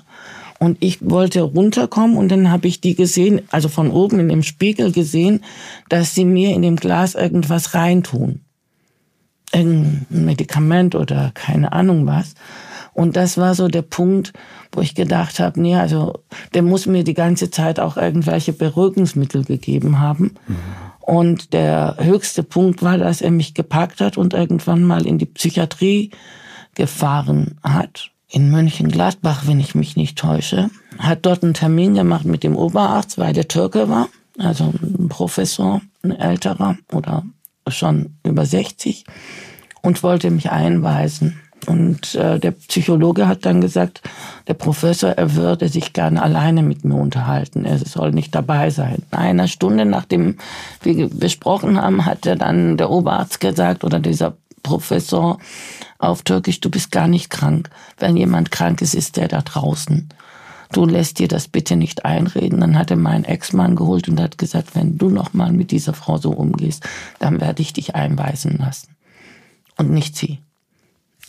Und ich wollte runterkommen und dann habe ich die gesehen, also von oben in dem Spiegel gesehen, dass sie mir in dem Glas irgendwas reintun irgendein Medikament oder keine Ahnung was. Und das war so der Punkt, wo ich gedacht habe, nee, also der muss mir die ganze Zeit auch irgendwelche Beruhigungsmittel gegeben haben. Mhm. Und der höchste Punkt war, dass er mich gepackt hat und irgendwann mal in die Psychiatrie gefahren hat. In Mönchengladbach, wenn ich mich nicht täusche. Hat dort einen Termin gemacht mit dem Oberarzt, weil der Türke war. Also ein Professor, ein älterer oder schon über 60 und wollte mich einweisen. Und äh, der Psychologe hat dann gesagt, der Professor, er würde sich gerne alleine mit mir unterhalten. Er soll nicht dabei sein. In einer Stunde, nachdem wir besprochen haben, hat er dann der Oberarzt gesagt oder dieser Professor auf Türkisch, du bist gar nicht krank. Wenn jemand krank ist, ist der da draußen du lässt dir das bitte nicht einreden. Dann hat er meinen Ex-Mann geholt und hat gesagt, wenn du noch mal mit dieser Frau so umgehst, dann werde ich dich einweisen lassen. Und nicht sie.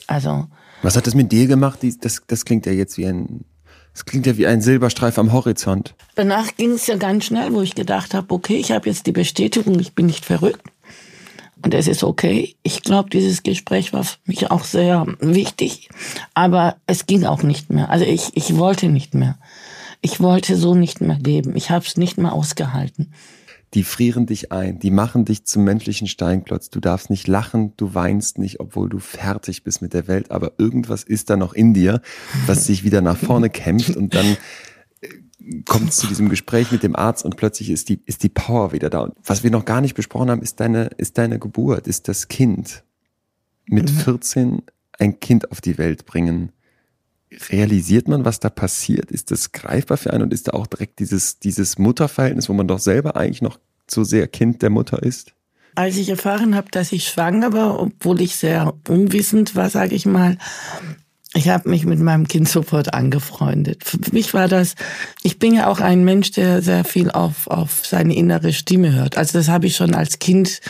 Also. Was hat das mit dir gemacht? Das, das klingt ja jetzt wie ein, das klingt ja wie ein Silberstreif am Horizont. Danach ging es ja ganz schnell, wo ich gedacht habe, okay, ich habe jetzt die Bestätigung, ich bin nicht verrückt. Und es ist okay. Ich glaube, dieses Gespräch war für mich auch sehr wichtig. Aber es ging auch nicht mehr. Also ich, ich wollte nicht mehr. Ich wollte so nicht mehr leben. Ich habe es nicht mehr ausgehalten. Die frieren dich ein, die machen dich zum menschlichen Steinklotz. Du darfst nicht lachen, du weinst nicht, obwohl du fertig bist mit der Welt, aber irgendwas ist da noch in dir, was sich wieder nach vorne kämpft und dann kommt zu diesem Gespräch mit dem Arzt und plötzlich ist die, ist die Power wieder da. Und was wir noch gar nicht besprochen haben, ist deine, ist deine Geburt, ist das Kind. Mit 14 mhm. ein Kind auf die Welt bringen. Realisiert man, was da passiert? Ist das greifbar für einen und ist da auch direkt dieses, dieses Mutterverhältnis, wo man doch selber eigentlich noch so sehr Kind der Mutter ist? Als ich erfahren habe, dass ich schwanger war, obwohl ich sehr unwissend war, sage ich mal, ich habe mich mit meinem Kind sofort angefreundet. Für mich war das, ich bin ja auch ein Mensch, der sehr viel auf, auf seine innere Stimme hört. Also das habe ich schon als Kind,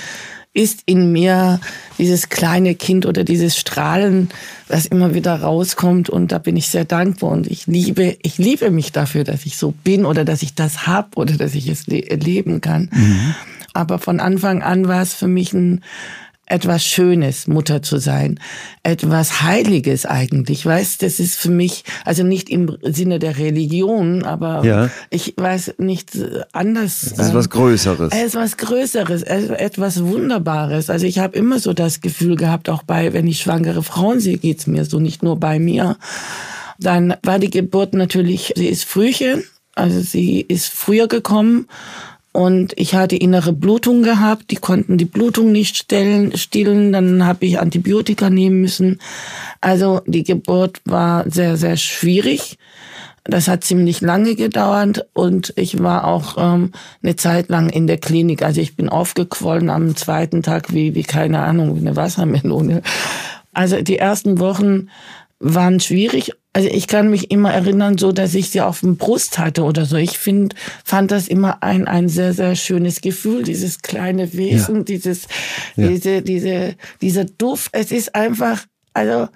ist in mir dieses kleine Kind oder dieses Strahlen, was immer wieder rauskommt. Und da bin ich sehr dankbar und ich liebe, ich liebe mich dafür, dass ich so bin oder dass ich das hab oder dass ich es le leben kann. Mhm. Aber von Anfang an war es für mich ein, etwas Schönes, Mutter zu sein, etwas Heiliges eigentlich, weißt? Das ist für mich, also nicht im Sinne der Religion, aber ja. ich weiß nicht anders. Es ist was Größeres. Es ist was Größeres, etwas Wunderbares. Also ich habe immer so das Gefühl gehabt, auch bei, wenn ich schwangere Frauen sehe, geht's mir so, nicht nur bei mir. Dann war die Geburt natürlich, sie ist Frühchen, also sie ist früher gekommen und ich hatte innere Blutung gehabt, die konnten die Blutung nicht stellen, stillen, dann habe ich Antibiotika nehmen müssen. Also die Geburt war sehr, sehr schwierig. Das hat ziemlich lange gedauert und ich war auch ähm, eine Zeit lang in der Klinik. Also ich bin aufgequollen am zweiten Tag wie, wie keine Ahnung, wie eine Wassermelone. Also die ersten Wochen waren schwierig. Also ich kann mich immer erinnern, so dass ich sie auf dem Brust hatte oder so. Ich find, fand das immer ein ein sehr sehr schönes Gefühl, dieses kleine Wesen, ja. dieses ja. diese diese dieser Duft. Es ist einfach also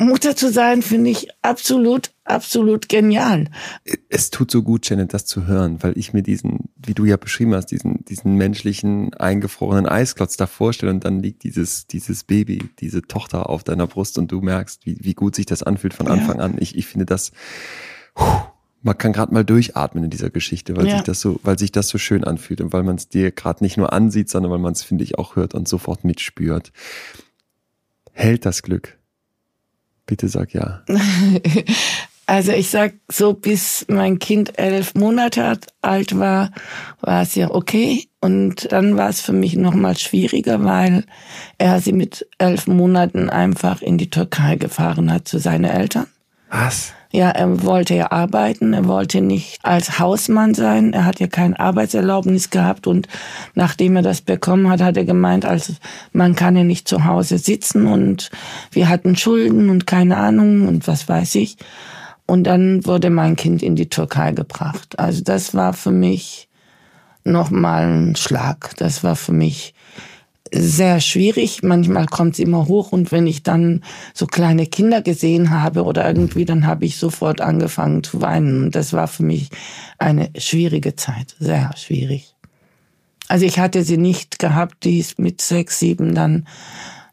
Mutter zu sein, finde ich absolut, absolut genial. Es tut so gut, Janet, das zu hören, weil ich mir diesen, wie du ja beschrieben hast, diesen, diesen menschlichen, eingefrorenen Eisklotz da vorstelle und dann liegt dieses, dieses Baby, diese Tochter auf deiner Brust und du merkst, wie, wie gut sich das anfühlt von Anfang ja. an. Ich, ich finde das, man kann gerade mal durchatmen in dieser Geschichte, weil ja. sich das so, weil sich das so schön anfühlt und weil man es dir gerade nicht nur ansieht, sondern weil man es, finde ich, auch hört und sofort mitspürt. Hält das Glück? Bitte sag ja. Also ich sag so, bis mein Kind elf Monate alt war, war es ja okay. Und dann war es für mich nochmal schwieriger, weil er sie mit elf Monaten einfach in die Türkei gefahren hat zu seinen Eltern. Was? Ja, er wollte ja arbeiten, er wollte nicht als Hausmann sein, er hat ja kein Arbeitserlaubnis gehabt und nachdem er das bekommen hat, hat er gemeint, also man kann ja nicht zu Hause sitzen und wir hatten Schulden und keine Ahnung und was weiß ich. Und dann wurde mein Kind in die Türkei gebracht. Also das war für mich nochmal ein Schlag. Das war für mich sehr schwierig. Manchmal kommt es immer hoch und wenn ich dann so kleine Kinder gesehen habe oder irgendwie, dann habe ich sofort angefangen zu weinen. Und das war für mich eine schwierige Zeit, sehr schwierig. Also ich hatte sie nicht gehabt, die ist mit sechs, sieben dann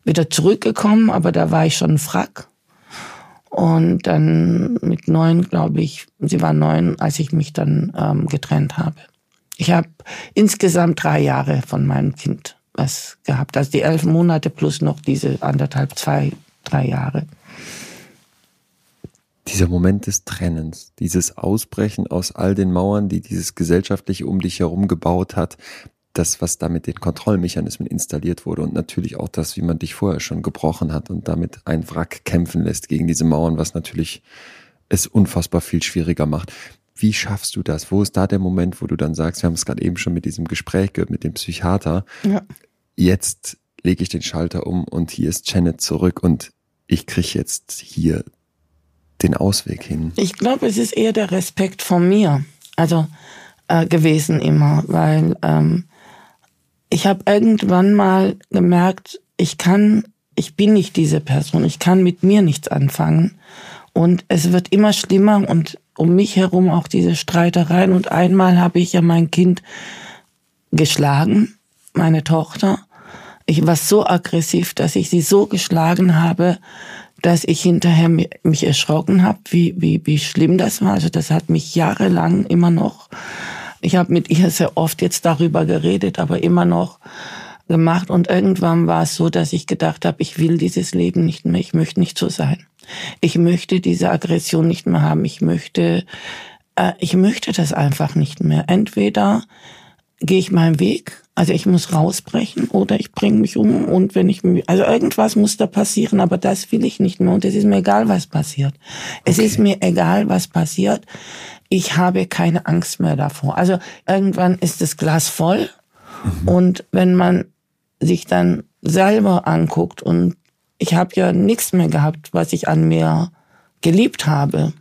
wieder zurückgekommen, aber da war ich schon Frack. Und dann mit neun, glaube ich, sie war neun, als ich mich dann ähm, getrennt habe. Ich habe insgesamt drei Jahre von meinem Kind was gehabt. Also die elf Monate plus noch diese anderthalb, zwei, drei Jahre. Dieser Moment des Trennens, dieses Ausbrechen aus all den Mauern, die dieses gesellschaftliche um dich herum gebaut hat, das, was da mit den Kontrollmechanismen installiert wurde und natürlich auch das, wie man dich vorher schon gebrochen hat und damit ein Wrack kämpfen lässt gegen diese Mauern, was natürlich es unfassbar viel schwieriger macht. Wie schaffst du das? Wo ist da der Moment, wo du dann sagst, wir haben es gerade eben schon mit diesem Gespräch gehört, mit dem Psychiater, ja. jetzt lege ich den Schalter um und hier ist Janet zurück und ich kriege jetzt hier den Ausweg hin. Ich glaube, es ist eher der Respekt von mir, also äh, gewesen immer, weil ähm, ich habe irgendwann mal gemerkt, ich kann, ich bin nicht diese Person, ich kann mit mir nichts anfangen und es wird immer schlimmer und um mich herum auch diese Streitereien. Und einmal habe ich ja mein Kind geschlagen, meine Tochter. Ich war so aggressiv, dass ich sie so geschlagen habe, dass ich hinterher mich erschrocken habe, wie, wie, wie schlimm das war. Also das hat mich jahrelang immer noch. Ich habe mit ihr sehr oft jetzt darüber geredet, aber immer noch gemacht. Und irgendwann war es so, dass ich gedacht habe, ich will dieses Leben nicht mehr, ich möchte nicht so sein. Ich möchte diese Aggression nicht mehr haben. Ich möchte, äh, ich möchte das einfach nicht mehr. Entweder gehe ich meinen Weg, also ich muss rausbrechen oder ich bringe mich um und wenn ich also irgendwas muss da passieren, aber das will ich nicht mehr und es ist mir egal, was passiert. Es okay. ist mir egal, was passiert. Ich habe keine Angst mehr davor. Also irgendwann ist das Glas voll mhm. und wenn man sich dann selber anguckt und ich habe ja nichts mehr gehabt, was ich an mir geliebt habe.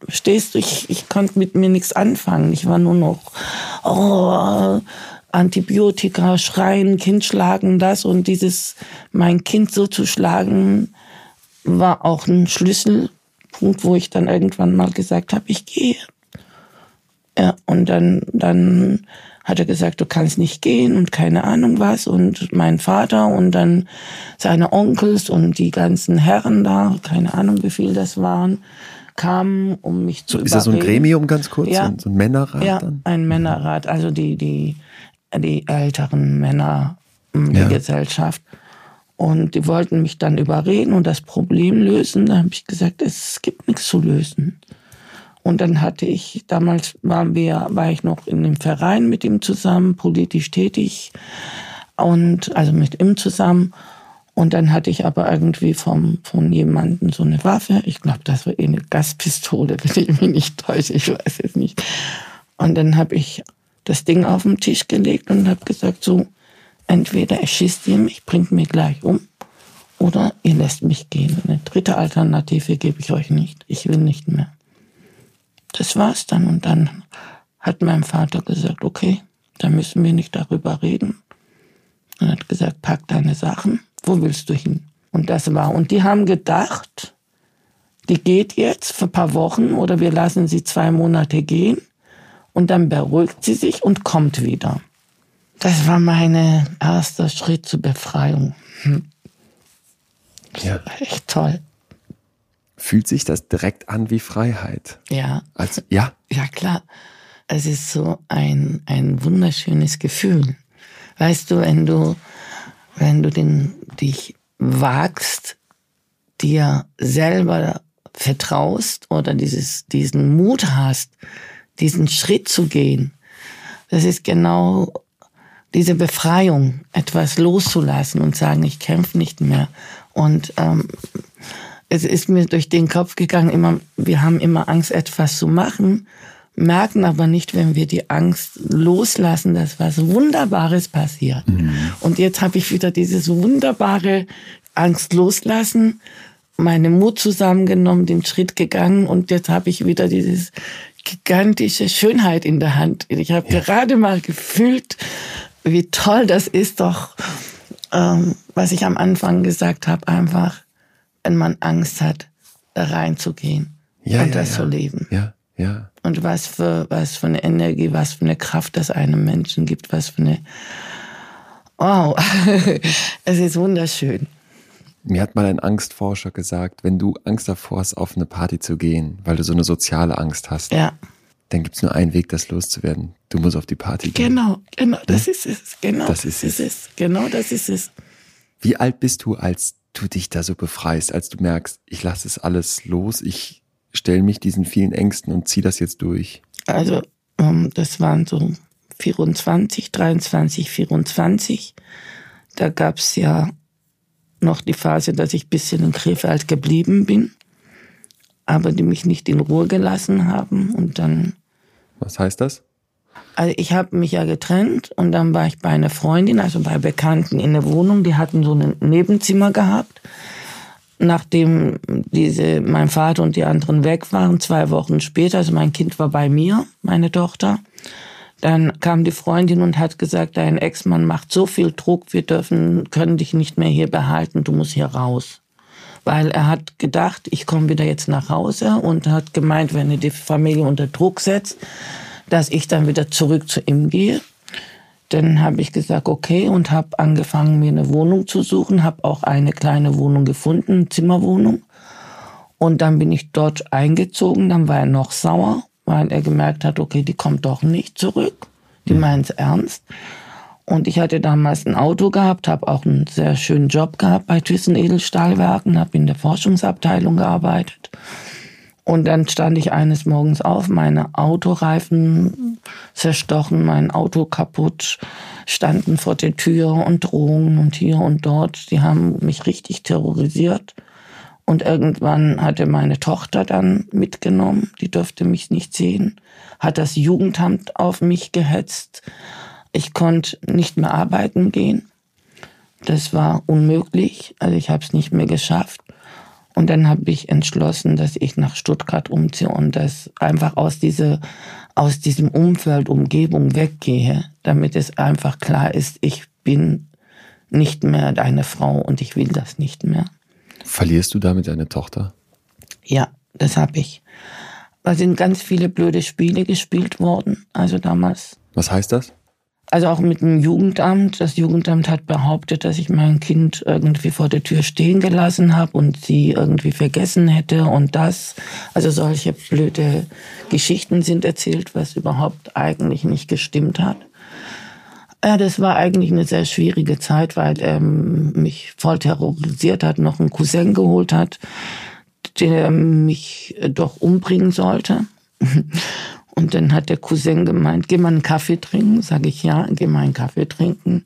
Verstehst du? Ich, ich konnte mit mir nichts anfangen. Ich war nur noch, oh, Antibiotika, schreien, Kind schlagen, das und dieses, mein Kind so zu schlagen, war auch ein Schlüsselpunkt, wo ich dann irgendwann mal gesagt habe, ich gehe. Ja, und dann, dann hat er gesagt, du kannst nicht gehen und keine Ahnung was. Und mein Vater und dann seine Onkels und die ganzen Herren da, keine Ahnung wie viel das waren, kamen, um mich zu so, Ist das so ein Gremium ganz kurz? Ja, so ein Männerrat? Ja, dann? ein Männerrat, also die, die, die älteren Männer der ja. Gesellschaft. Und die wollten mich dann überreden und das Problem lösen. Da habe ich gesagt, es gibt nichts zu lösen. Und dann hatte ich, damals waren wir, war ich noch in dem Verein mit ihm zusammen, politisch tätig und also mit ihm zusammen. Und dann hatte ich aber irgendwie vom, von jemandem so eine Waffe. Ich glaube, das war eh eine Gaspistole, wenn ich mich nicht täusche. Ich weiß es nicht. Und dann habe ich das Ding auf den Tisch gelegt und habe gesagt, so, entweder erschießt ihr mich, bringt mich gleich um, oder ihr lässt mich gehen. Eine dritte Alternative gebe ich euch nicht. Ich will nicht mehr. Das war's dann. Und dann hat mein Vater gesagt, okay, da müssen wir nicht darüber reden. Er hat gesagt, pack deine Sachen, wo willst du hin? Und das war. Und die haben gedacht, die geht jetzt für ein paar Wochen oder wir lassen sie zwei Monate gehen und dann beruhigt sie sich und kommt wieder. Das war mein erster Schritt zur Befreiung. Hm. Ja. Echt toll. Fühlt sich das direkt an wie Freiheit? Ja. Als, ja? Ja, klar. Es ist so ein, ein wunderschönes Gefühl. Weißt du, wenn du, wenn du den, dich wagst, dir selber vertraust oder dieses, diesen Mut hast, diesen Schritt zu gehen, das ist genau diese Befreiung, etwas loszulassen und sagen, ich kämpfe nicht mehr. Und ähm, es ist mir durch den Kopf gegangen, immer, wir haben immer Angst, etwas zu machen, merken aber nicht, wenn wir die Angst loslassen, dass was Wunderbares passiert. Mhm. Und jetzt habe ich wieder dieses wunderbare Angst loslassen, meine Mut zusammengenommen, den Schritt gegangen und jetzt habe ich wieder dieses gigantische Schönheit in der Hand. Ich habe ja. gerade mal gefühlt, wie toll das ist doch, ähm, was ich am Anfang gesagt habe, einfach, wenn man Angst hat, da reinzugehen ja, und ja, das ja. zu leben. Ja, ja. Und was für, was für eine Energie, was für eine Kraft das einem Menschen gibt, was für eine, wow, es ist wunderschön. Mir hat mal ein Angstforscher gesagt, wenn du Angst davor hast, auf eine Party zu gehen, weil du so eine soziale Angst hast, ja. dann gibt es nur einen Weg, das loszuwerden. Du musst auf die Party gehen. Genau, genau, das ja? ist es. Genau, das ist, es. Genau, das ist es. Wie alt bist du, als du dich da so befreist, als du merkst, ich lasse es alles los, ich stelle mich diesen vielen Ängsten und ziehe das jetzt durch? Also, ähm, das waren so 24, 23, 24. Da gab es ja noch die Phase, dass ich ein bisschen in Krefeld geblieben bin, aber die mich nicht in Ruhe gelassen haben und dann. Was heißt das? Also ich habe mich ja getrennt und dann war ich bei einer Freundin, also bei Bekannten in der Wohnung, die hatten so ein Nebenzimmer gehabt. Nachdem diese, mein Vater und die anderen weg waren, zwei Wochen später, also mein Kind war bei mir, meine Tochter, dann kam die Freundin und hat gesagt, dein Ex-Mann macht so viel Druck, wir dürfen, können dich nicht mehr hier behalten, du musst hier raus. Weil er hat gedacht, ich komme wieder jetzt nach Hause und hat gemeint, wenn er die Familie unter Druck setzt, dass ich dann wieder zurück zu ihm gehe. Dann habe ich gesagt, okay, und habe angefangen, mir eine Wohnung zu suchen, habe auch eine kleine Wohnung gefunden, eine Zimmerwohnung. Und dann bin ich dort eingezogen, dann war er noch sauer weil er gemerkt hat, okay, die kommt doch nicht zurück. Die mhm. meint es ernst. Und ich hatte damals ein Auto gehabt, habe auch einen sehr schönen Job gehabt bei Thyssen Edelstahlwerken, habe in der Forschungsabteilung gearbeitet. Und dann stand ich eines Morgens auf, meine Autoreifen zerstochen, mein Auto kaputt, standen vor der Tür und Drohungen und hier und dort. Die haben mich richtig terrorisiert. Und irgendwann hatte meine Tochter dann mitgenommen, die durfte mich nicht sehen, hat das Jugendamt auf mich gehetzt. Ich konnte nicht mehr arbeiten gehen. Das war unmöglich, also ich habe es nicht mehr geschafft. Und dann habe ich entschlossen, dass ich nach Stuttgart umziehe und das einfach aus, diese, aus diesem Umfeld, Umgebung weggehe, damit es einfach klar ist, ich bin nicht mehr deine Frau und ich will das nicht mehr. Verlierst du damit deine Tochter? Ja, das habe ich. Da sind ganz viele blöde Spiele gespielt worden, also damals. Was heißt das? Also auch mit dem Jugendamt. Das Jugendamt hat behauptet, dass ich mein Kind irgendwie vor der Tür stehen gelassen habe und sie irgendwie vergessen hätte und das. Also solche blöde Geschichten sind erzählt, was überhaupt eigentlich nicht gestimmt hat. Ja, das war eigentlich eine sehr schwierige Zeit, weil er mich voll terrorisiert hat, noch einen Cousin geholt hat, der mich doch umbringen sollte. Und dann hat der Cousin gemeint, geh mal einen Kaffee trinken. Sage ich, ja, geh mal einen Kaffee trinken.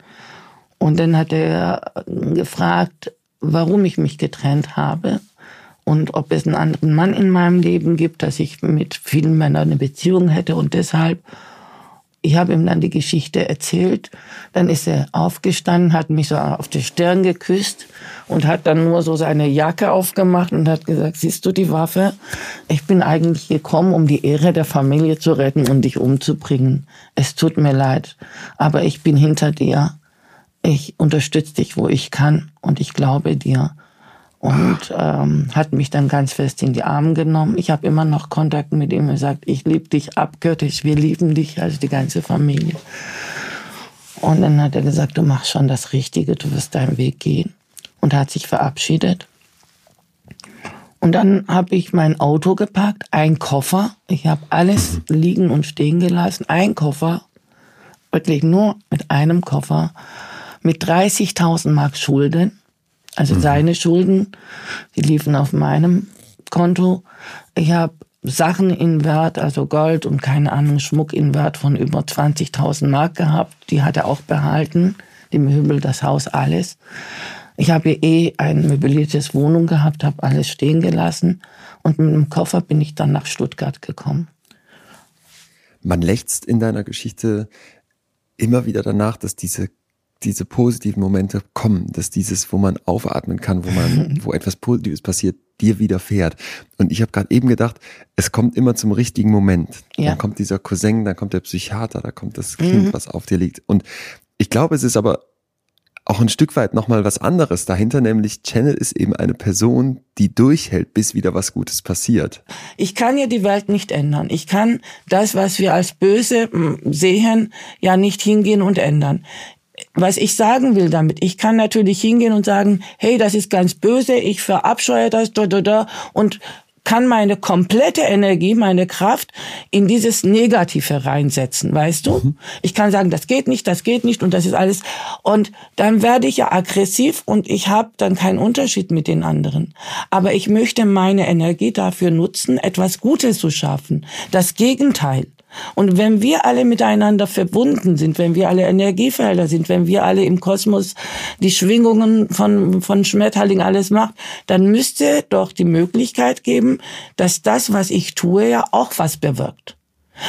Und dann hat er gefragt, warum ich mich getrennt habe und ob es einen anderen Mann in meinem Leben gibt, dass ich mit vielen Männern eine Beziehung hätte und deshalb ich habe ihm dann die Geschichte erzählt. Dann ist er aufgestanden, hat mich so auf die Stirn geküsst und hat dann nur so seine Jacke aufgemacht und hat gesagt, siehst du die Waffe? Ich bin eigentlich gekommen, um die Ehre der Familie zu retten und dich umzubringen. Es tut mir leid, aber ich bin hinter dir. Ich unterstütze dich, wo ich kann und ich glaube dir und ähm, hat mich dann ganz fest in die Arme genommen. Ich habe immer noch Kontakt mit ihm. Er sagt, ich liebe dich abgöttisch, wir lieben dich, also die ganze Familie. Und dann hat er gesagt, du machst schon das Richtige, du wirst deinen Weg gehen. Und hat sich verabschiedet. Und dann habe ich mein Auto gepackt, ein Koffer. Ich habe alles liegen und stehen gelassen. Ein Koffer, wirklich nur mit einem Koffer, mit 30.000 Mark Schulden also mhm. seine Schulden, die liefen auf meinem Konto. Ich habe Sachen in Wert, also Gold und keine Ahnung, Schmuck in Wert von über 20.000 Mark gehabt. Die hat er auch behalten. Die Möbel, das Haus, alles. Ich habe eh ein möbliertes Wohnung gehabt, habe alles stehen gelassen und mit dem Koffer bin ich dann nach Stuttgart gekommen. Man lächzt in deiner Geschichte immer wieder danach, dass diese diese positiven Momente kommen, dass dieses, wo man aufatmen kann, wo man, wo etwas Positives passiert, dir widerfährt. Und ich habe gerade eben gedacht, es kommt immer zum richtigen Moment. Ja. Dann kommt dieser Cousin, dann kommt der Psychiater, da kommt das Kind, mhm. was auf dir liegt. Und ich glaube, es ist aber auch ein Stück weit nochmal was anderes dahinter, nämlich Channel ist eben eine Person, die durchhält, bis wieder was Gutes passiert. Ich kann ja die Welt nicht ändern. Ich kann das, was wir als böse hm, sehen, ja nicht hingehen und ändern was ich sagen will damit, ich kann natürlich hingehen und sagen, hey, das ist ganz böse, ich verabscheue das, da, da, da, und kann meine komplette Energie, meine Kraft in dieses Negative reinsetzen, weißt du? Mhm. Ich kann sagen, das geht nicht, das geht nicht und das ist alles. Und dann werde ich ja aggressiv und ich habe dann keinen Unterschied mit den anderen. Aber ich möchte meine Energie dafür nutzen, etwas Gutes zu schaffen. Das Gegenteil. Und wenn wir alle miteinander verbunden sind, wenn wir alle Energiefelder sind, wenn wir alle im Kosmos die Schwingungen von, von Schmetterling alles macht, dann müsste doch die Möglichkeit geben, dass das, was ich tue, ja auch was bewirkt.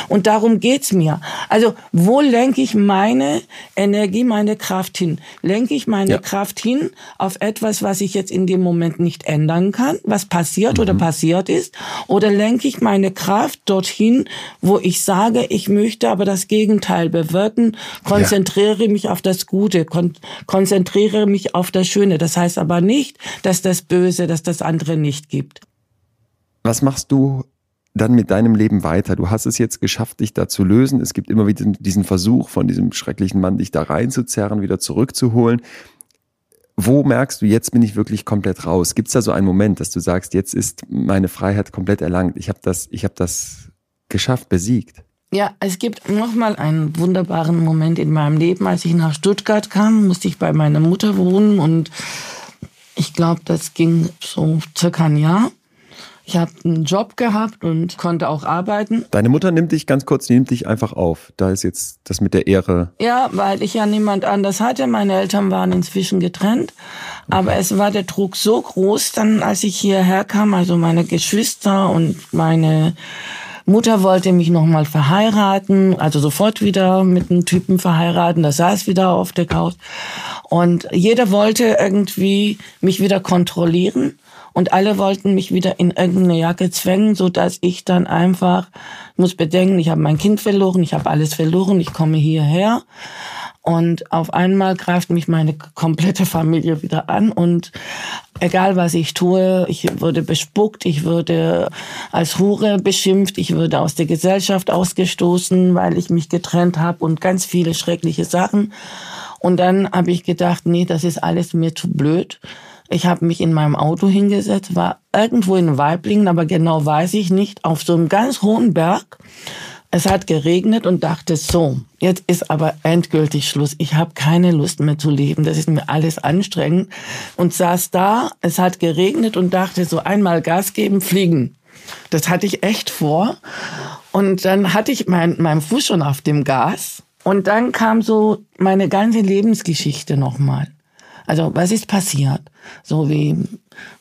Und darum geht's mir. Also, wo lenke ich meine Energie, meine Kraft hin? Lenke ich meine ja. Kraft hin auf etwas, was ich jetzt in dem Moment nicht ändern kann, was passiert mhm. oder passiert ist? Oder lenke ich meine Kraft dorthin, wo ich sage, ich möchte aber das Gegenteil bewirken, konzentriere ja. mich auf das Gute, kon konzentriere mich auf das Schöne. Das heißt aber nicht, dass das Böse, dass das andere nicht gibt. Was machst du dann mit deinem Leben weiter? Du hast es jetzt geschafft, dich da zu lösen. Es gibt immer wieder diesen Versuch von diesem schrecklichen Mann, dich da reinzuzerren, wieder zurückzuholen. Wo merkst du, jetzt bin ich wirklich komplett raus? Gibt es da so einen Moment, dass du sagst, jetzt ist meine Freiheit komplett erlangt? Ich habe das, ich habe das geschafft, besiegt. Ja, es gibt nochmal einen wunderbaren Moment in meinem Leben. Als ich nach Stuttgart kam, musste ich bei meiner Mutter wohnen und ich glaube, das ging so circa ein Jahr. Ich habe einen Job gehabt und konnte auch arbeiten. Deine Mutter nimmt dich ganz kurz, nimmt dich einfach auf. Da ist jetzt das mit der Ehre. Ja, weil ich ja niemand anders hatte. Meine Eltern waren inzwischen getrennt. Aber es war der Druck so groß, dann als ich hierher kam, also meine Geschwister und meine Mutter wollte mich nochmal verheiraten, also sofort wieder mit einem Typen verheiraten. Da saß wieder auf der Couch. Und jeder wollte irgendwie mich wieder kontrollieren. Und alle wollten mich wieder in irgendeine Jacke zwängen, so dass ich dann einfach muss bedenken, ich habe mein Kind verloren, ich habe alles verloren, ich komme hierher. Und auf einmal greift mich meine komplette Familie wieder an und egal was ich tue, ich würde bespuckt, ich würde als Hure beschimpft, ich würde aus der Gesellschaft ausgestoßen, weil ich mich getrennt habe und ganz viele schreckliche Sachen. Und dann habe ich gedacht, nee, das ist alles mir zu blöd. Ich habe mich in meinem Auto hingesetzt, war irgendwo in Weiblingen, aber genau weiß ich nicht, auf so einem ganz hohen Berg. Es hat geregnet und dachte, so, jetzt ist aber endgültig Schluss. Ich habe keine Lust mehr zu leben. Das ist mir alles anstrengend. Und saß da, es hat geregnet und dachte, so einmal Gas geben, fliegen. Das hatte ich echt vor. Und dann hatte ich mein, meinen Fuß schon auf dem Gas Und dann kam so meine ganze Lebensgeschichte nochmal. Also was ist passiert? So wie,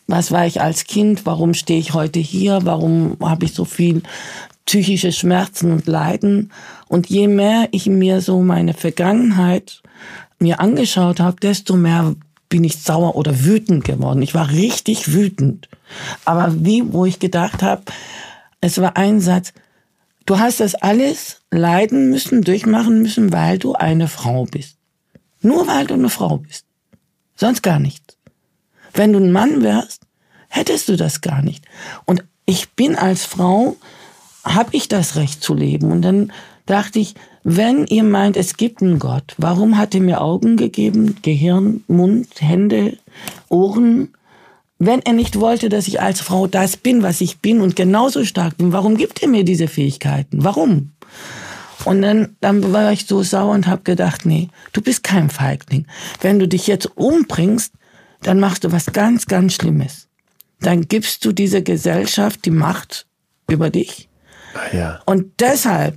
was war ich als Kind? Warum stehe ich heute hier? Warum habe ich so viel psychische Schmerzen und Leiden? Und je mehr ich mir so meine Vergangenheit mir angeschaut habe, desto mehr bin ich sauer oder wütend geworden. Ich war richtig wütend. Aber wie, wo ich gedacht habe, es war ein Satz, du hast das alles leiden müssen, durchmachen müssen, weil du eine Frau bist. Nur weil du eine Frau bist. Sonst gar nichts. Wenn du ein Mann wärst, hättest du das gar nicht. Und ich bin als Frau, habe ich das Recht zu leben. Und dann dachte ich, wenn ihr meint, es gibt einen Gott, warum hat er mir Augen gegeben, Gehirn, Mund, Hände, Ohren? Wenn er nicht wollte, dass ich als Frau das bin, was ich bin und genauso stark bin, warum gibt er mir diese Fähigkeiten? Warum? Und dann, dann war ich so sauer und habe gedacht, nee, du bist kein Feigling. Wenn du dich jetzt umbringst, dann machst du was ganz, ganz Schlimmes. Dann gibst du dieser Gesellschaft die Macht über dich. Ah, ja. Und deshalb,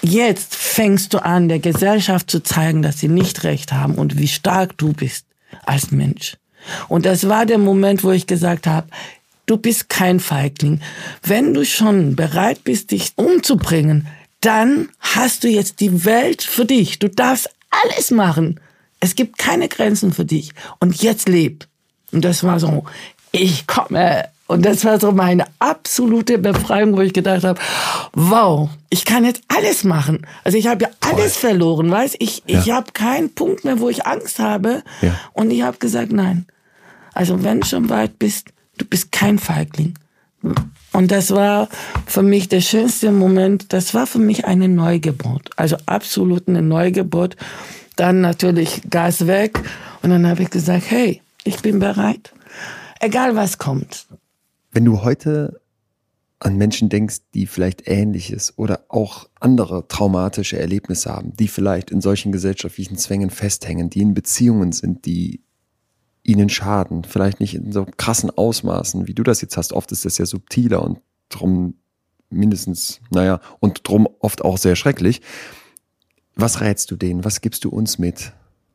jetzt fängst du an, der Gesellschaft zu zeigen, dass sie nicht recht haben und wie stark du bist als Mensch. Und das war der Moment, wo ich gesagt habe, du bist kein Feigling. Wenn du schon bereit bist, dich umzubringen, dann hast du jetzt die Welt für dich. Du darfst alles machen. Es gibt keine Grenzen für dich. Und jetzt leb. Und das war so, ich komme. Und das war so meine absolute Befreiung, wo ich gedacht habe, wow, ich kann jetzt alles machen. Also ich habe ja alles Toll. verloren, weißt ich, ja. ich habe keinen Punkt mehr, wo ich Angst habe. Ja. Und ich habe gesagt, nein. Also wenn du schon weit bist, du bist kein Feigling. Und das war für mich der schönste Moment. Das war für mich eine Neugeburt. Also absolut eine Neugeburt. Dann natürlich Gas weg. Und dann habe ich gesagt, hey, ich bin bereit. Egal was kommt. Wenn du heute an Menschen denkst, die vielleicht Ähnliches oder auch andere traumatische Erlebnisse haben, die vielleicht in solchen gesellschaftlichen Zwängen festhängen, die in Beziehungen sind, die ihnen schaden. Vielleicht nicht in so krassen Ausmaßen, wie du das jetzt hast. Oft ist das ja subtiler und drum mindestens, naja, und drum oft auch sehr schrecklich. Was rätst du denen? Was gibst du uns mit?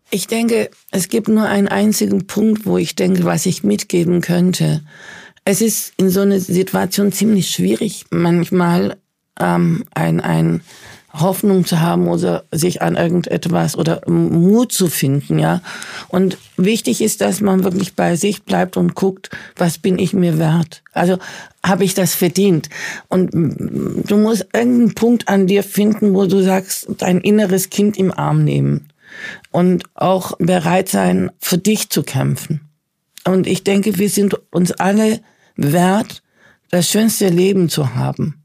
Ich denke, es gibt nur einen einzigen Punkt, wo ich denke, was ich mitgeben könnte. Es ist in so einer Situation ziemlich schwierig, manchmal ähm, ein, ein Hoffnung zu haben oder sich an irgendetwas oder Mut zu finden, ja. Und wichtig ist, dass man wirklich bei sich bleibt und guckt, was bin ich mir wert? Also habe ich das verdient? Und du musst irgendeinen Punkt an dir finden, wo du sagst, dein inneres Kind im Arm nehmen und auch bereit sein, für dich zu kämpfen. Und ich denke, wir sind uns alle wert, das schönste Leben zu haben.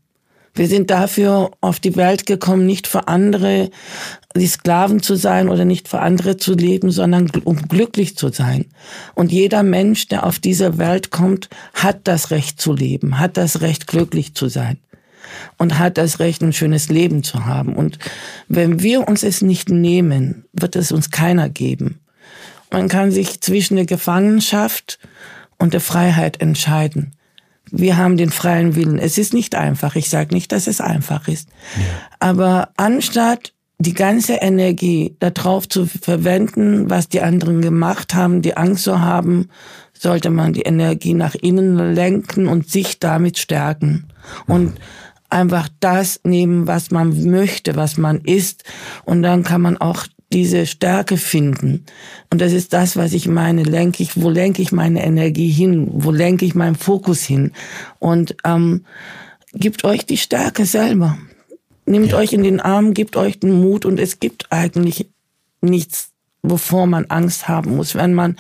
Wir sind dafür auf die Welt gekommen, nicht für andere die Sklaven zu sein oder nicht für andere zu leben, sondern um glücklich zu sein. Und jeder Mensch, der auf diese Welt kommt, hat das Recht zu leben, hat das Recht glücklich zu sein und hat das Recht, ein schönes Leben zu haben. Und wenn wir uns es nicht nehmen, wird es uns keiner geben. Man kann sich zwischen der Gefangenschaft und der Freiheit entscheiden wir haben den freien Willen. Es ist nicht einfach. Ich sage nicht, dass es einfach ist. Ja. Aber anstatt die ganze Energie darauf zu verwenden, was die anderen gemacht haben, die Angst zu haben, sollte man die Energie nach innen lenken und sich damit stärken. Und mhm. einfach das nehmen, was man möchte, was man ist. Und dann kann man auch diese Stärke finden. Und das ist das, was ich meine. Lenke ich, wo lenke ich meine Energie hin? Wo lenke ich meinen Fokus hin? Und ähm, gibt euch die Stärke selber. Nehmt ja. euch in den Arm, gebt euch den Mut und es gibt eigentlich nichts, wovor man Angst haben muss, wenn man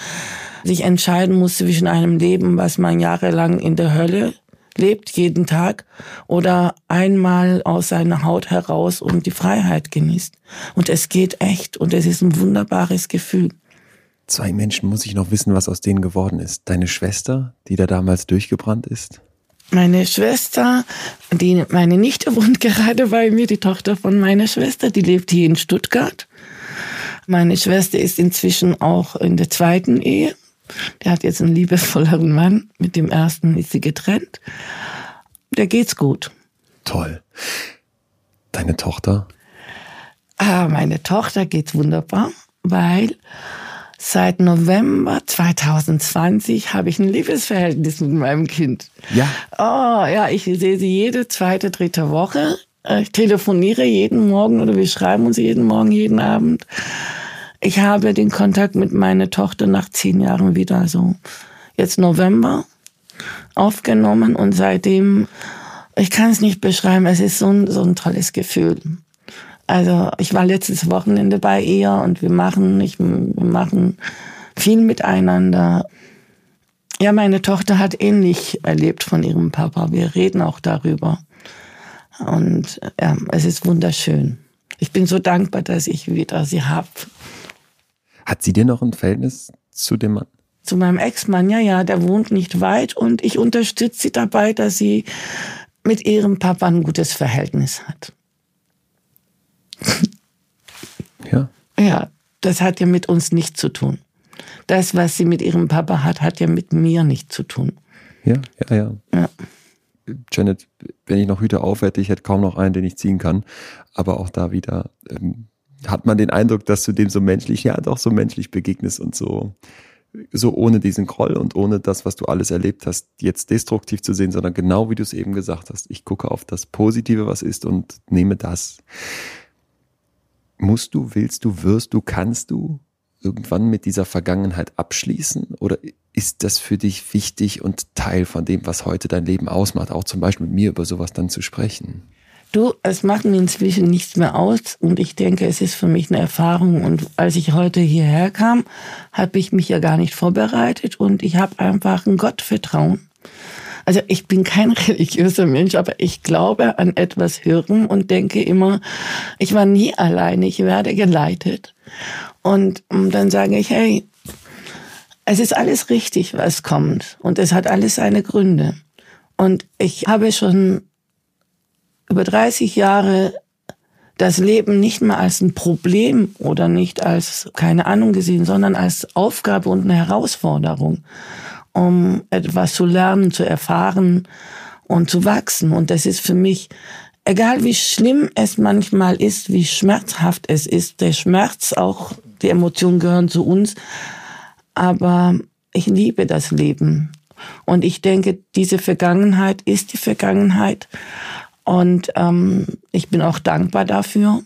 sich entscheiden muss zwischen einem Leben, was man jahrelang in der Hölle lebt jeden Tag oder einmal aus seiner Haut heraus und die Freiheit genießt. Und es geht echt und es ist ein wunderbares Gefühl. Zwei Menschen muss ich noch wissen, was aus denen geworden ist. Deine Schwester, die da damals durchgebrannt ist? Meine Schwester, die, meine Nichte wohnt gerade bei mir, die Tochter von meiner Schwester, die lebt hier in Stuttgart. Meine Schwester ist inzwischen auch in der zweiten Ehe der hat jetzt einen liebevolleren Mann. Mit dem ersten ist sie getrennt. Der geht's gut. Toll. Deine Tochter? Ah, meine Tochter geht's wunderbar, weil seit November 2020 habe ich ein Liebesverhältnis mit meinem Kind. Ja. Oh, ja, ich sehe sie jede zweite, dritte Woche. Ich telefoniere jeden Morgen oder wir schreiben uns jeden Morgen, jeden Abend. Ich habe den Kontakt mit meiner Tochter nach zehn Jahren wieder, also jetzt November, aufgenommen und seitdem, ich kann es nicht beschreiben, es ist so ein, so ein tolles Gefühl. Also ich war letztes Wochenende bei ihr und wir machen, ich, wir machen viel miteinander. Ja, meine Tochter hat ähnlich erlebt von ihrem Papa. Wir reden auch darüber. Und ja, es ist wunderschön. Ich bin so dankbar, dass ich wieder sie habe. Hat sie dir noch ein Verhältnis zu dem Mann? Zu meinem Ex-Mann, ja, ja, der wohnt nicht weit und ich unterstütze sie dabei, dass sie mit ihrem Papa ein gutes Verhältnis hat. Ja. Ja, das hat ja mit uns nichts zu tun. Das, was sie mit ihrem Papa hat, hat ja mit mir nichts zu tun. Ja, ja, ja. Ja. Janet, wenn ich noch Hüte auf hätte, ich hätte kaum noch einen, den ich ziehen kann. Aber auch da wieder ähm, hat man den Eindruck, dass du dem so menschlich, ja doch so menschlich begegnest und so, so ohne diesen Groll und ohne das, was du alles erlebt hast, jetzt destruktiv zu sehen, sondern genau wie du es eben gesagt hast. Ich gucke auf das Positive, was ist und nehme das. Musst du, willst du, wirst du, kannst du irgendwann mit dieser Vergangenheit abschließen? Oder ist das für dich wichtig und Teil von dem, was heute dein Leben ausmacht, auch zum Beispiel mit mir über sowas dann zu sprechen? Du, es macht mir inzwischen nichts mehr aus und ich denke, es ist für mich eine Erfahrung. Und als ich heute hierher kam, habe ich mich ja gar nicht vorbereitet und ich habe einfach ein Gottvertrauen. Also ich bin kein religiöser Mensch, aber ich glaube an etwas Hören und denke immer, ich war nie alleine, ich werde geleitet. Und dann sage ich, hey, es ist alles richtig, was kommt und es hat alles seine Gründe. Und ich habe schon über 30 Jahre das Leben nicht mehr als ein Problem oder nicht als keine Ahnung gesehen, sondern als Aufgabe und eine Herausforderung, um etwas zu lernen, zu erfahren und zu wachsen. Und das ist für mich, egal wie schlimm es manchmal ist, wie schmerzhaft es ist, der Schmerz, auch die Emotionen gehören zu uns, aber ich liebe das Leben. Und ich denke, diese Vergangenheit ist die Vergangenheit. Und ähm, ich bin auch dankbar dafür,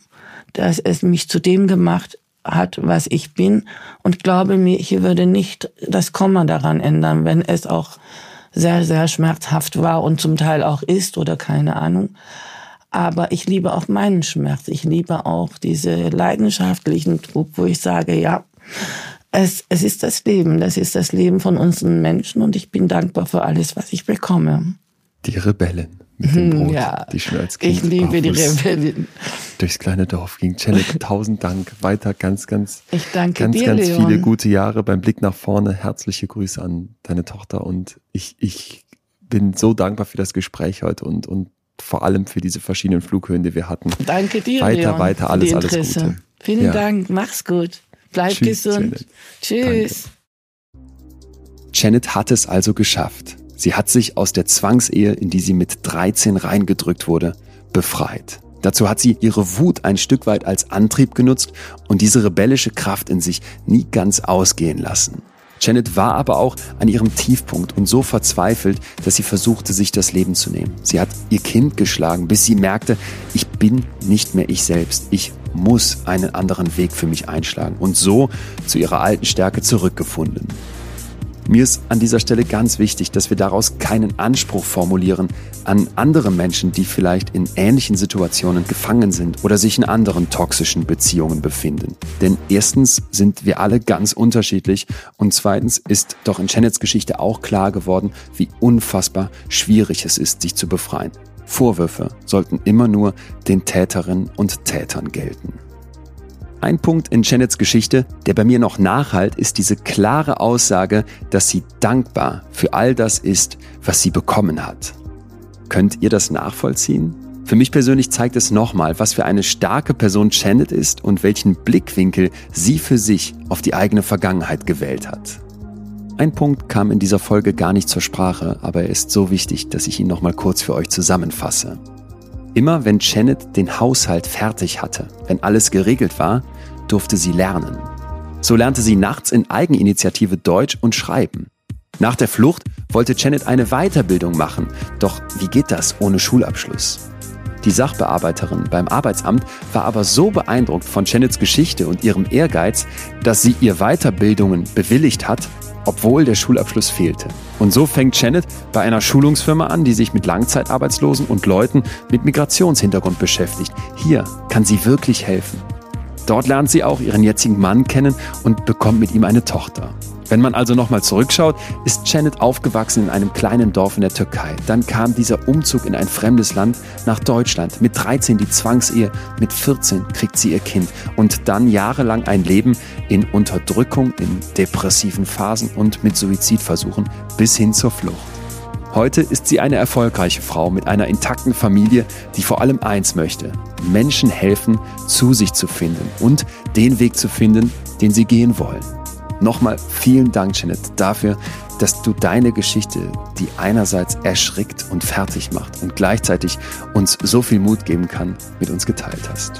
dass es mich zu dem gemacht hat, was ich bin. Und glaube mir, ich würde nicht das Komma daran ändern, wenn es auch sehr, sehr schmerzhaft war und zum Teil auch ist oder keine Ahnung. Aber ich liebe auch meinen Schmerz. Ich liebe auch diese leidenschaftlichen Druck, wo ich sage, ja, es, es ist das Leben. Das ist das Leben von unseren Menschen und ich bin dankbar für alles, was ich bekomme. Die Rebellen mit dem Hm, Brot, ja. die schon als Kind Ich liebe die Rebellen. durchs kleine Dorf ging. Janet, tausend Dank. Weiter ganz, ganz, Ich danke ganz, dir, ganz Leon. viele gute Jahre beim Blick nach vorne. Herzliche Grüße an deine Tochter und ich, ich bin so dankbar für das Gespräch heute und, und vor allem für diese verschiedenen Flughöhen, die wir hatten. Danke dir, Weiter, Leon, weiter, für alles, alles. Gute. Vielen Ja. Dank. Mach's gut. Bleib Tschüss, gesund. Janet. Tschüss. Janet hat es also geschafft. Sie hat sich aus der Zwangsehe, in die sie mit 13 reingedrückt wurde, befreit. Dazu hat sie ihre Wut ein Stück weit als Antrieb genutzt und diese rebellische Kraft in sich nie ganz ausgehen lassen. Janet war aber auch an ihrem Tiefpunkt und so verzweifelt, dass sie versuchte, sich das Leben zu nehmen. Sie hat ihr Kind geschlagen, bis sie merkte, ich bin nicht mehr ich selbst. Ich muss einen anderen Weg für mich einschlagen und so zu ihrer alten Stärke zurückgefunden. Mir ist an dieser Stelle ganz wichtig, dass wir daraus keinen Anspruch formulieren an andere Menschen, die vielleicht in ähnlichen Situationen gefangen sind oder sich in anderen toxischen Beziehungen befinden. Denn erstens sind wir alle ganz unterschiedlich und zweitens ist doch in Janets Geschichte auch klar geworden, wie unfassbar schwierig es ist, sich zu befreien. Vorwürfe sollten immer nur den Täterinnen und Tätern gelten. Ein Punkt in Janets Geschichte, der bei mir noch nachhalt, ist diese klare Aussage, dass sie dankbar für all das ist, was sie bekommen hat. Könnt ihr das nachvollziehen? Für mich persönlich zeigt es nochmal, was für eine starke Person Janet ist und welchen Blickwinkel sie für sich auf die eigene Vergangenheit gewählt hat. Ein Punkt kam in dieser Folge gar nicht zur Sprache, aber er ist so wichtig, dass ich ihn nochmal kurz für euch zusammenfasse. Immer wenn Janet den Haushalt fertig hatte, wenn alles geregelt war, durfte sie lernen. So lernte sie nachts in Eigeninitiative Deutsch und Schreiben. Nach der Flucht wollte Janet eine Weiterbildung machen, doch wie geht das ohne Schulabschluss? Die Sachbearbeiterin beim Arbeitsamt war aber so beeindruckt von Janets Geschichte und ihrem Ehrgeiz, dass sie ihr Weiterbildungen bewilligt hat, obwohl der Schulabschluss fehlte. Und so fängt Janet bei einer Schulungsfirma an, die sich mit Langzeitarbeitslosen und Leuten mit Migrationshintergrund beschäftigt. Hier kann sie wirklich helfen. Dort lernt sie auch ihren jetzigen Mann kennen und bekommt mit ihm eine Tochter. Wenn man also nochmal zurückschaut, ist Janet aufgewachsen in einem kleinen Dorf in der Türkei. Dann kam dieser Umzug in ein fremdes Land nach Deutschland. Mit 13 die Zwangsehe, mit 14 kriegt sie ihr Kind und dann jahrelang ein Leben in Unterdrückung, in depressiven Phasen und mit Suizidversuchen bis hin zur Flucht. Heute ist sie eine erfolgreiche Frau mit einer intakten Familie, die vor allem eins möchte, Menschen helfen, zu sich zu finden und den Weg zu finden, den sie gehen wollen. Nochmal vielen Dank, Janet, dafür, dass du deine Geschichte, die einerseits erschrickt und fertig macht und gleichzeitig uns so viel Mut geben kann, mit uns geteilt hast.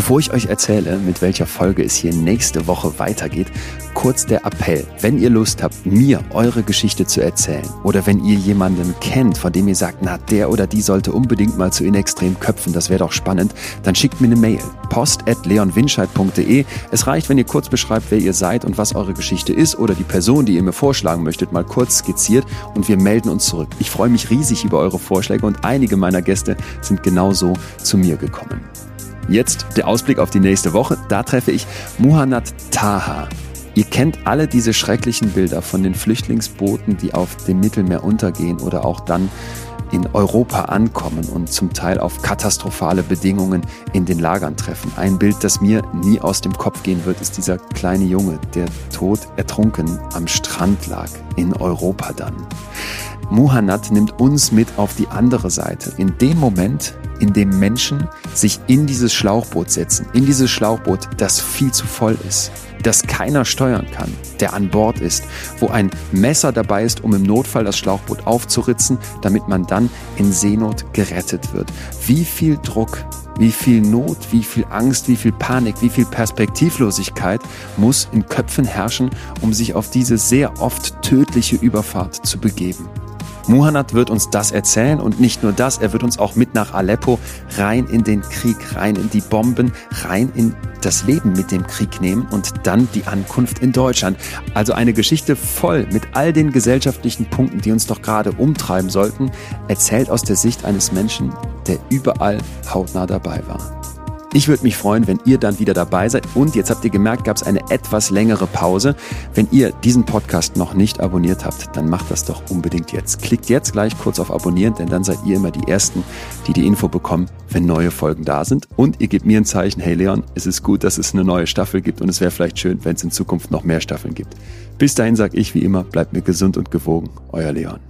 Bevor ich euch erzähle, mit welcher Folge es hier nächste Woche weitergeht, kurz der Appell. Wenn ihr Lust habt, mir eure Geschichte zu erzählen oder wenn ihr jemanden kennt, von dem ihr sagt, na, der oder die sollte unbedingt mal zu Inextrem köpfen, das wäre doch spannend, dann schickt mir eine Mail. Post at leonwinscheid.de. Es reicht, wenn ihr kurz beschreibt, wer ihr seid und was eure Geschichte ist oder die Person, die ihr mir vorschlagen möchtet, mal kurz skizziert und wir melden uns zurück. Ich freue mich riesig über eure Vorschläge und einige meiner Gäste sind genauso zu mir gekommen. Jetzt der Ausblick auf die nächste Woche. Da treffe ich Muhannad Taha. Ihr kennt alle diese schrecklichen Bilder von den Flüchtlingsbooten, die auf dem Mittelmeer untergehen oder auch dann in Europa ankommen und zum Teil auf katastrophale Bedingungen in den Lagern treffen. Ein Bild, das mir nie aus dem Kopf gehen wird, ist dieser kleine Junge, der tot ertrunken am Strand lag, in Europa dann. Muhannad nimmt uns mit auf die andere Seite. In dem Moment, in dem Menschen sich in dieses Schlauchboot setzen, in dieses Schlauchboot, das viel zu voll ist, das keiner steuern kann, der an Bord ist, wo ein Messer dabei ist, um im Notfall das Schlauchboot aufzuritzen, damit man dann in Seenot gerettet wird. Wie viel Druck, wie viel Not, wie viel Angst, wie viel Panik, wie viel Perspektivlosigkeit muss in Köpfen herrschen, um sich auf diese sehr oft tödliche Überfahrt zu begeben. Muhannad wird uns das erzählen und nicht nur das, er wird uns auch mit nach Aleppo rein in den Krieg, rein in die Bomben, rein in das Leben mit dem Krieg nehmen und dann die Ankunft in Deutschland. Also eine Geschichte voll mit all den gesellschaftlichen Punkten, die uns doch gerade umtreiben sollten, erzählt aus der Sicht eines Menschen, der überall hautnah dabei war. Ich würde mich freuen, wenn ihr dann wieder dabei seid. Und jetzt habt ihr gemerkt, gab es eine etwas längere Pause. Wenn ihr diesen Podcast noch nicht abonniert habt, dann macht das doch unbedingt jetzt. Klickt jetzt gleich kurz auf Abonnieren, denn dann seid ihr immer die Ersten, die die Info bekommen, wenn neue Folgen da sind. Und ihr gebt mir ein Zeichen, hey Leon, es ist gut, dass es eine neue Staffel gibt und es wäre vielleicht schön, wenn es in Zukunft noch mehr Staffeln gibt. Bis dahin sage ich wie immer, bleibt mir gesund und gewogen. Euer Leon.